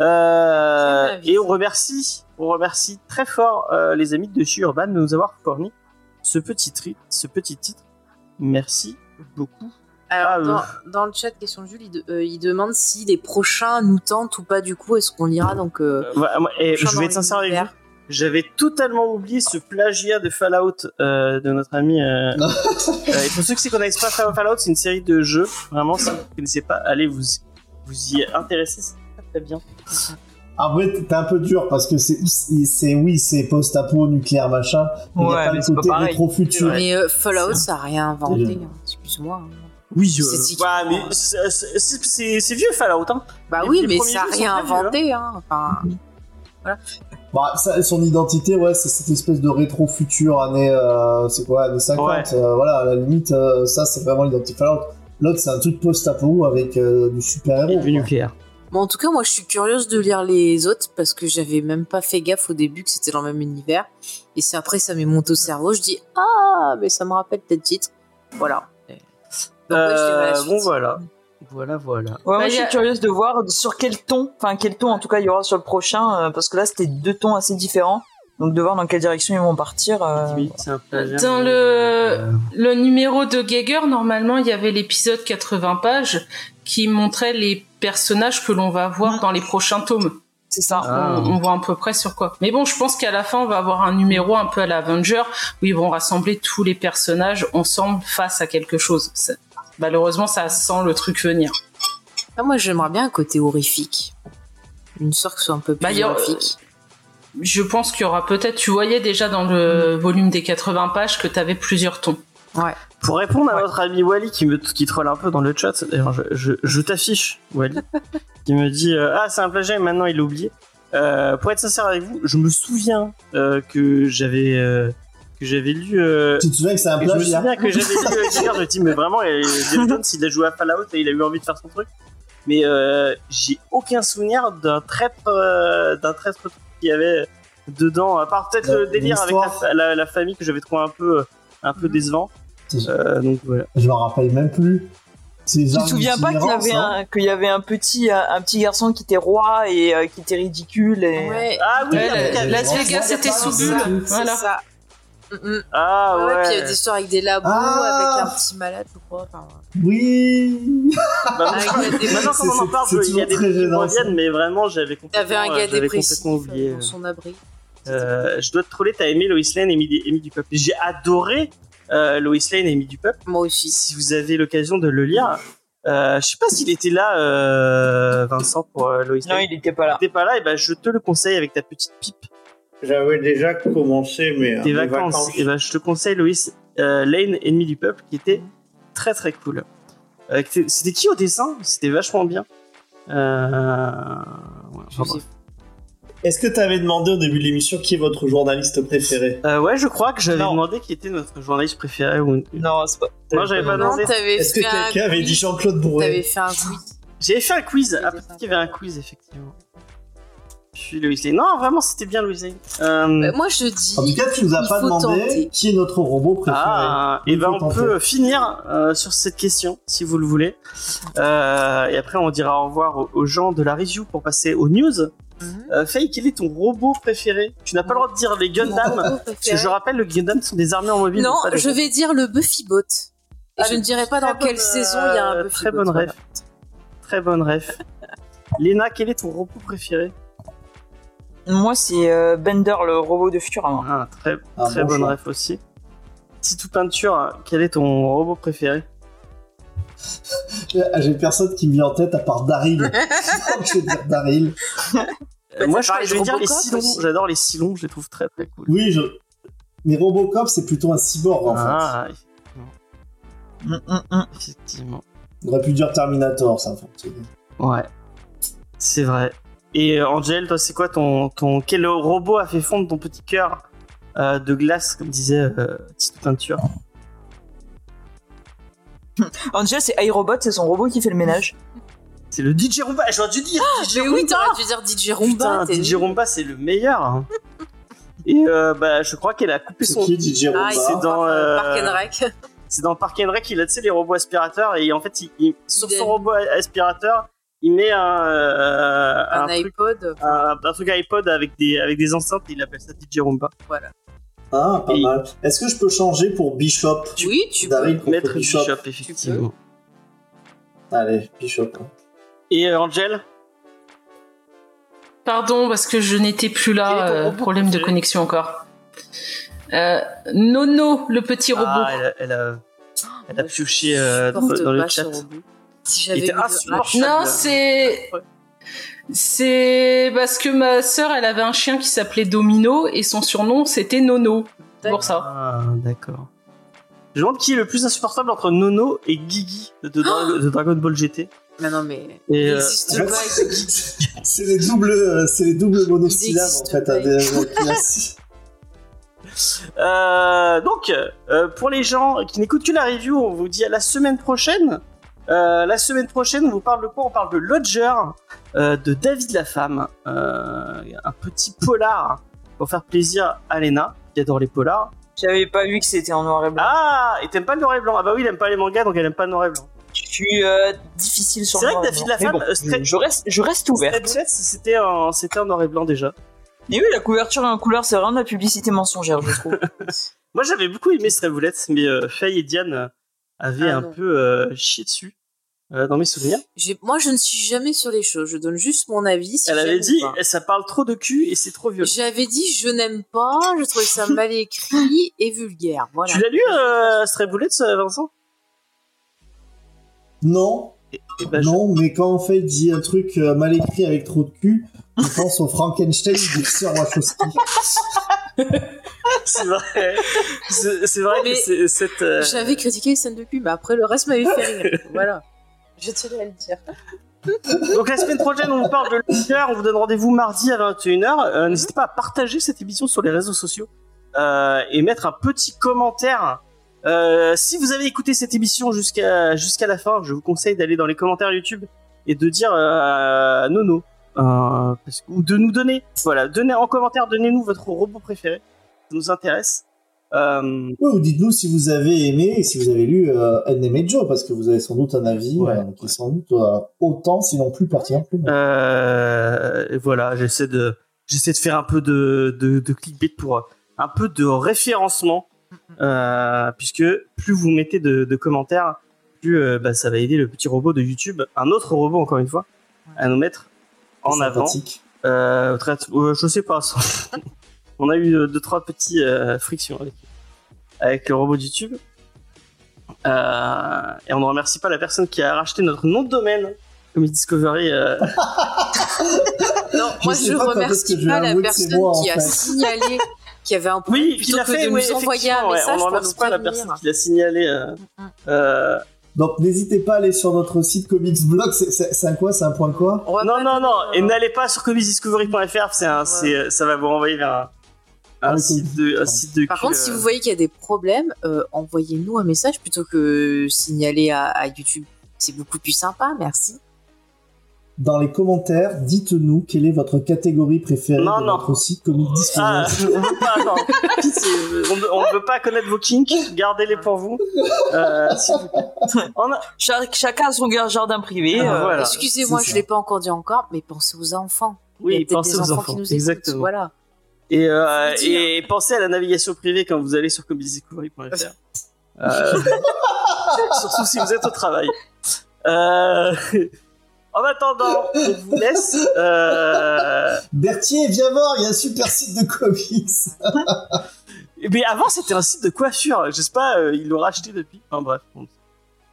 Euh, et on remercie, on remercie très fort euh, les amis de chez Urban de nous avoir fourni ce petit, tri- ce petit titre. Merci beaucoup. Alors, Ah, dans, dans le chat, question de Jules, il, de- euh, il demande si les prochains nous tentent ou pas, du coup, est-ce qu'on lira donc. euh, Euh, et je vais être sincère avec vous. J'avais totalement oublié ce plagiat de Fallout euh, de notre ami. Euh, [LAUGHS] euh, et pour ceux qui ne connaissent pas Fallout, c'est une série de jeux. Vraiment, si vous ne connaissez pas, allez vous vous y intéresser, c'est très très bien. Après, t'es un peu dur parce que c'est, oui, c'est post-apo, nucléaire, machin. Mais il Ouais, y a pas mais le côté rétro-futur. Mais euh, Fallout, ça a rien inventé. Hein, hein. Oui, C'est euh, si- ouais, mais c'est- c'est c'est- c'est vieux Fallout. Hein. Bah Les- oui, les mais ça a rien vieux, inventé. Hein. Enfin, Bah, ça, son identité, ouais, c'est cette espèce de rétro-futur, année, euh, c'est quoi, années 50. Ouais. euh, voilà, à la limite, euh, ça, c'est vraiment l'identité Fallout. L'autre, c'est un truc post-apo avec euh, du super-héros. du nucléaire. Bon, en tout cas, moi, je suis curieuse de lire les autres parce que j'avais même pas fait gaffe au début que c'était dans le même univers. Et c'est après, ça m'est monté au cerveau. Je dis, ah, mais ça me rappelle tel titre. Voilà. Et- Donc, ouais, je dirais la Euh, suite. bon, voilà. Voilà, voilà. Ouais, moi, Bah, je a- suis curieuse de voir sur quel ton, enfin quel ton en tout cas il y aura sur le prochain, euh, parce que là c'était deux tons assez différents, donc de voir dans quelle direction ils vont partir. euh, Oui, c'est un plagiat. Dans le- Euh, Le numéro de Geiger, normalement, il y avait l'épisode 80 pages qui montrait les personnages que l'on va voir dans les prochains tomes. C'est ça. Ah. On, on voit à peu près sur quoi. Mais bon, je pense qu'à la fin, on va avoir un numéro un peu à l'Avenger où ils vont rassembler tous les personnages ensemble face à quelque chose. Malheureusement, ça sent le truc venir. Ah, moi, j'aimerais bien un côté horrifique. Une sorte que ce soit un peu plus Bah, horrifique. Je pense qu'il y aura peut-être, tu voyais déjà dans le volume des 80 pages que tu avais plusieurs tons. Pour répondre à Ouais. notre ami Wally qui me qui troll un peu dans le chat, d'ailleurs je, je, je t'affiche Wally, [LAUGHS] qui me dit euh, ah c'est un plagiat et maintenant il l'a oublié. Euh, pour être sincère avec vous, je me souviens euh, que j'avais euh, que j'avais lu. euh, Tu te souviens que c'est un et je me plagiat souviens que j'avais lu euh, Geiger, je me dis mais vraiment Jeff Jones il a joué à Fallout et il a eu envie de faire son truc. Mais euh, j'ai aucun souvenir d'un traître euh, d'un traître qu'il y avait dedans, à part peut-être Euh, le délire avec la, la, la famille que j'avais trouvé un peu euh, un peu Mhm. décevant. Euh, donc voilà. Je m'en rappelle même plus. Tu te souviens pas qu'il y avait hein. un, qu'il y avait un petit, un, un petit garçon qui était roi et euh, qui était ridicule et. Ouais, Ah oui, Ouais, avec la- la- Las Vegas, c'était sous c'est bulle. Voilà. ça. Mm, mm. Ah Ouais, ouais. puis il y a des histoires avec des labos, Ah. avec un petit malade, je crois. Enfin, Oui Bah, maintenant qu'on en C'est- parle, il y a des trucs qui reviennent, mais vraiment j'avais complètement, T'avais un gars euh, j'avais dépressif complètement oublié. dans son abri. Euh, je dois te troller, t'as aimé Lois Lane et Amy, du Peuple. J'ai adoré euh, Lois Lane et Amy du Peuple. Moi aussi. Si vous avez l'occasion de le lire, euh, je sais pas s'il était là, euh, Vincent, pour euh, Lois Non, Lane. il était pas là. T'es pas là, et ben je te le conseille avec ta petite pipe J'avais déjà commencé, mais. des euh, mes vacances. Et ben je te conseille Lois euh, Lane, Ennemi du Peuple, qui était très très cool. Euh, c'était qui au dessin? C'était vachement bien. Euh... ouais. Est-ce que tu avais demandé au début de l'émission qui est votre journaliste préféré? Euh, ouais, je crois que j'avais demandé qui était notre journaliste préféré. Ou... Non, c'est pas. Non, j'avais pas demandé. t'avais Est-ce que quelqu'un avait quiz. dit Jean-Claude T'avais Bourret fait un quiz. J'avais fait un quiz. Des Ah, qu'il y avait un quiz, effectivement. Puis Lane. Non, vraiment, c'était bien Lois Lane. Euh... Euh, moi, je dis. En tout cas, tu nous as pas demandé tenter. qui est notre robot préféré. Ah, et Il ben on tenter. peut finir euh, sur cette question si vous le voulez. Euh, et après on dira au revoir aux, gens de la review pour passer aux news. Euh, Faye, quel est ton robot préféré? Tu n'as pas le droit de dire les Gundam. Parce que je rappelle, le Gundam sont des armées en mobile. Non, pas je vais dire le Buffy Bot. Et Ah, je ne dirai pas dans quelle saison il y a un Buffy Très Bot, bonne voilà. ref. Très bonne ref. Léna, quel est ton robot préféré? Moi, c'est euh, Bender, le robot de Futurama. ah, Très, Ah, très bon bonne choix. ref aussi. Si peinture, quel est ton robot préféré Ah, [LAUGHS] J'ai personne qui me vient en tête à part Daryl. [LAUGHS] je vais dire Daryl. Euh, Moi, je, vais dire les Silons. J'adore les Silons, je les trouve très très cool. Oui, je... mais Robocop, c'est plutôt un cyborg en Ah, Hum, hum, hum. effectivement. fait. On aurait pu dire Terminator, ça fonctionne. Ouais. C'est vrai. Et euh, Angel, toi, c'est quoi ton, ton. Quel robot a fait fondre ton petit cœur euh, de glace, comme disait euh, Tito Peinture [LAUGHS] Angel, c'est iRobot, c'est son robot qui fait le ménage. C'est le DJ Roomba, j'aurais dû dire DJ Mais oui, t'aurais dû dire DJ Roomba. Putain, DJ. Roomba, c'est le meilleur hein. Et euh, bah, je crois qu'elle a coupé C'est son. qui DJ Roomba Ah, C'est dans, euh, Park and Rec. C'est dans Park and Rec, il a, tu sais, les robots aspirateurs, et en fait, il, il- son robot aspirateur, il met un, euh, Un, un truc, iPod. un, un truc iPod avec des, avec des enceintes et il appelle ça DJ Roomba. Voilà. Ah, pas Et- mal. Est-ce que je peux changer pour Bishop? Oui, tu peux. Maître Bishop. Bishop, effectivement. Allez, Bishop. hein. Et euh, Angel? Pardon, parce que je n'étais plus là. euh, problème de connexion encore. Euh, Nono, le petit robot. Ah, elle a, elle a, elle a Moi, je pioché euh, dans, le chat. robot. Si Il j'avais. Non, c'est c'est parce que ma sœur, elle avait un chien qui s'appelait Domino et son surnom c'était Nono. C'est pour ça. Ah, d'accord. Je me demande qui est le plus insupportable entre Nono et Gigi de, Dra- de Dragon Ball GT. Mais non, mais. Euh, [LAUGHS] C'est les doubles, euh, c'est les doubles monosyllabes en fait. des- la- Euh, donc, euh, pour les gens qui n'écoutent que la review, on vous dit à la semaine prochaine. Euh, la semaine prochaine, on vous parle de quoi? On parle de Lodger, euh, de David la femme, euh, un petit polar pour faire plaisir à Lena, qui adore les polars. J'avais pas vu que c'était en noir et blanc. Ah, et t'aimes pas le noir et blanc? Ah bah oui, il aime pas les mangas, donc elle aime pas le noir et blanc. Je suis euh, difficile sur C'est vrai que David. Lafemme, Mais bon, euh, Stray- je reste, je reste Bullets, c'était en, c'était en noir et blanc déjà. Et oui, la couverture en couleur, c'est vraiment de la publicité mensongère, je trouve. [LAUGHS] Moi, j'avais beaucoup aimé Stray Bullets, mais euh, Faye et Diane avaient Ah un non. peu euh, chié dessus euh, dans mes souvenirs. Moi, je ne suis jamais sur les choses. Je donne juste mon avis. si Elle avait dit, ça parle trop de cul et c'est trop violent. J'avais dit, je n'aime pas. Je trouvais ça mal écrit et vulgaire. Voilà. Tu l'as lu, euh, Stray Bullets, euh, Vincent? Non, et, et bah, je- non, mais quand en fait dit un truc euh, mal écrit avec trop de cul, je pense au Frankenstein du Sir Wachowski. [LAUGHS] c'est vrai. C'est vrai Mais que cette. euh, J'avais critiqué les scènes de cul, mais après, le reste m'avait fait rire. [LAUGHS] voilà. Je tenais à le dire. Donc la semaine prochaine, on vous parle de l'heure. On vous donne rendez-vous mardi à 21h. Euh, N'hésitez pas à partager cette émission sur les réseaux sociaux euh, et mettre un petit commentaire. Si vous avez écouté cette émission jusqu'à jusqu'à la fin, je vous conseille d'aller dans les commentaires YouTube et de dire Nono. Parce que- ou de nous donner, voilà, donnez en commentaire, donnez-nous votre robot préféré, nous intéresse. Euh, Ouais, ou dites-nous si vous avez aimé et si vous avez lu euh, Unnamed Joe, parce que vous avez sans doute un avis Ouais, euh, qui est sans doute euh, autant, sinon plus pertinent que le nôtre. Euh, et voilà, j'essaie de, j'essaie de faire un peu de, de, de clickbait pour un peu de référencement, euh, puisque plus vous mettez de, de commentaires, plus euh, bah, ça va aider le petit robot de YouTube, un autre robot encore une fois, à nous mettre en avant. Euh, euh, je sais pas. [LAUGHS] On a eu euh, deux trois petits euh, frictions avec, avec le robot YouTube. Euh, et on ne remercie pas la personne qui a racheté notre nom de domaine, comme Discovery. euh, [LAUGHS] Non, Je moi, je que remercie pas la personne moi, qui a fait. signalé qu'il y avait un [LAUGHS] problème Oui, qui plutôt l'a que fait, de oui, nous envoyer un effectivement, ouais. message On ne remercie pas la personne qui l'a signalé. euh, Mm. euh, Donc n'hésitez pas à aller sur notre site Comics Blog, c'est- un quoi C'est un point quoi? Non, non, non, et n'allez pas sur comicsdiscovery.fr, Ouais. ça va vous renvoyer vers un, un oui, site de, un site de Par cul, contre, si vous voyez qu'il y a des problèmes, euh, envoyez-nous un message plutôt que signaler à, à YouTube. C'est beaucoup plus sympa, merci. Dans les commentaires, dites-nous quelle est votre catégorie préférée Non, de non. notre site Comics Ah, [LAUGHS] on veut pas, non. Pitié, on, veut- on veut pas connaître vos kinks, gardez-les pour vous. Euh. On a- chacun a son jardin privé. Ah, euh, voilà. Excusez-moi, je ça. l'ai pas encore dit encore, mais pensez aux enfants. Il y a Oui, pensez des aux enfants, enfants, qui nous écoutent. exactement. Voilà. Et, euh, et pensez à la navigation privée quand vous allez sur comicsdiscovery.fr. [LAUGHS] Euh, surtout si vous êtes au travail. Euh, [LAUGHS] en attendant, on vous laisse. Euh, Berthier, viens voir, il y a un super site de comics. [LAUGHS] mais avant, c'était un site de coiffure. Je sais pas, euh, ils l'ont racheté depuis. Enfin bref.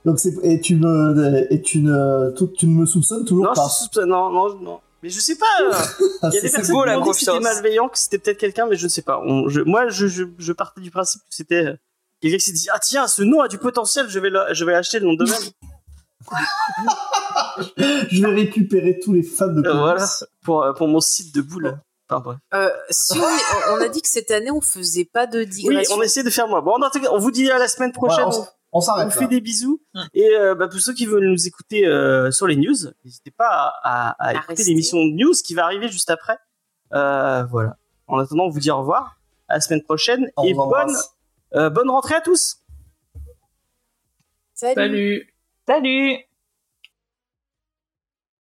Donc et tu me et tu ne tout- tu ne me soupçonnes toujours Non, pas. je soupçonne- non, non, non. Mais je sais pas. euh, [LAUGHS] Ah, Il y a des personnes beau, qui la m'ont dit que c'était malveillant, que c'était peut-être quelqu'un, mais je ne sais pas. On- je- moi, je, je, je partais du principe que c'était euh, quelqu'un qui s'est dit Ah, tiens, ce nom a du potentiel, je vais, le- je vais acheter le nom de domaine. [LAUGHS] [LAUGHS] Je vais récupérer tous les fans de Euh, voilà, pour, euh, pour mon site de boule. Enfin, bref. Euh, si on, on a dit que cette année, on faisait pas de Oui, digression. on essaie de faire moins. Bon, on vous dit à la semaine prochaine. On, on on s'arrête vous là. fait des bisous. Mm. Et euh, bah, pour ceux qui veulent nous écouter euh, sur les news, n'hésitez pas à, à- à écouter l'émission de news qui va arriver juste après. Euh, voilà. En attendant, on vous dit au revoir. À la semaine prochaine. On et bonne, euh, bonne rentrée à tous. Salut. Salut. Salut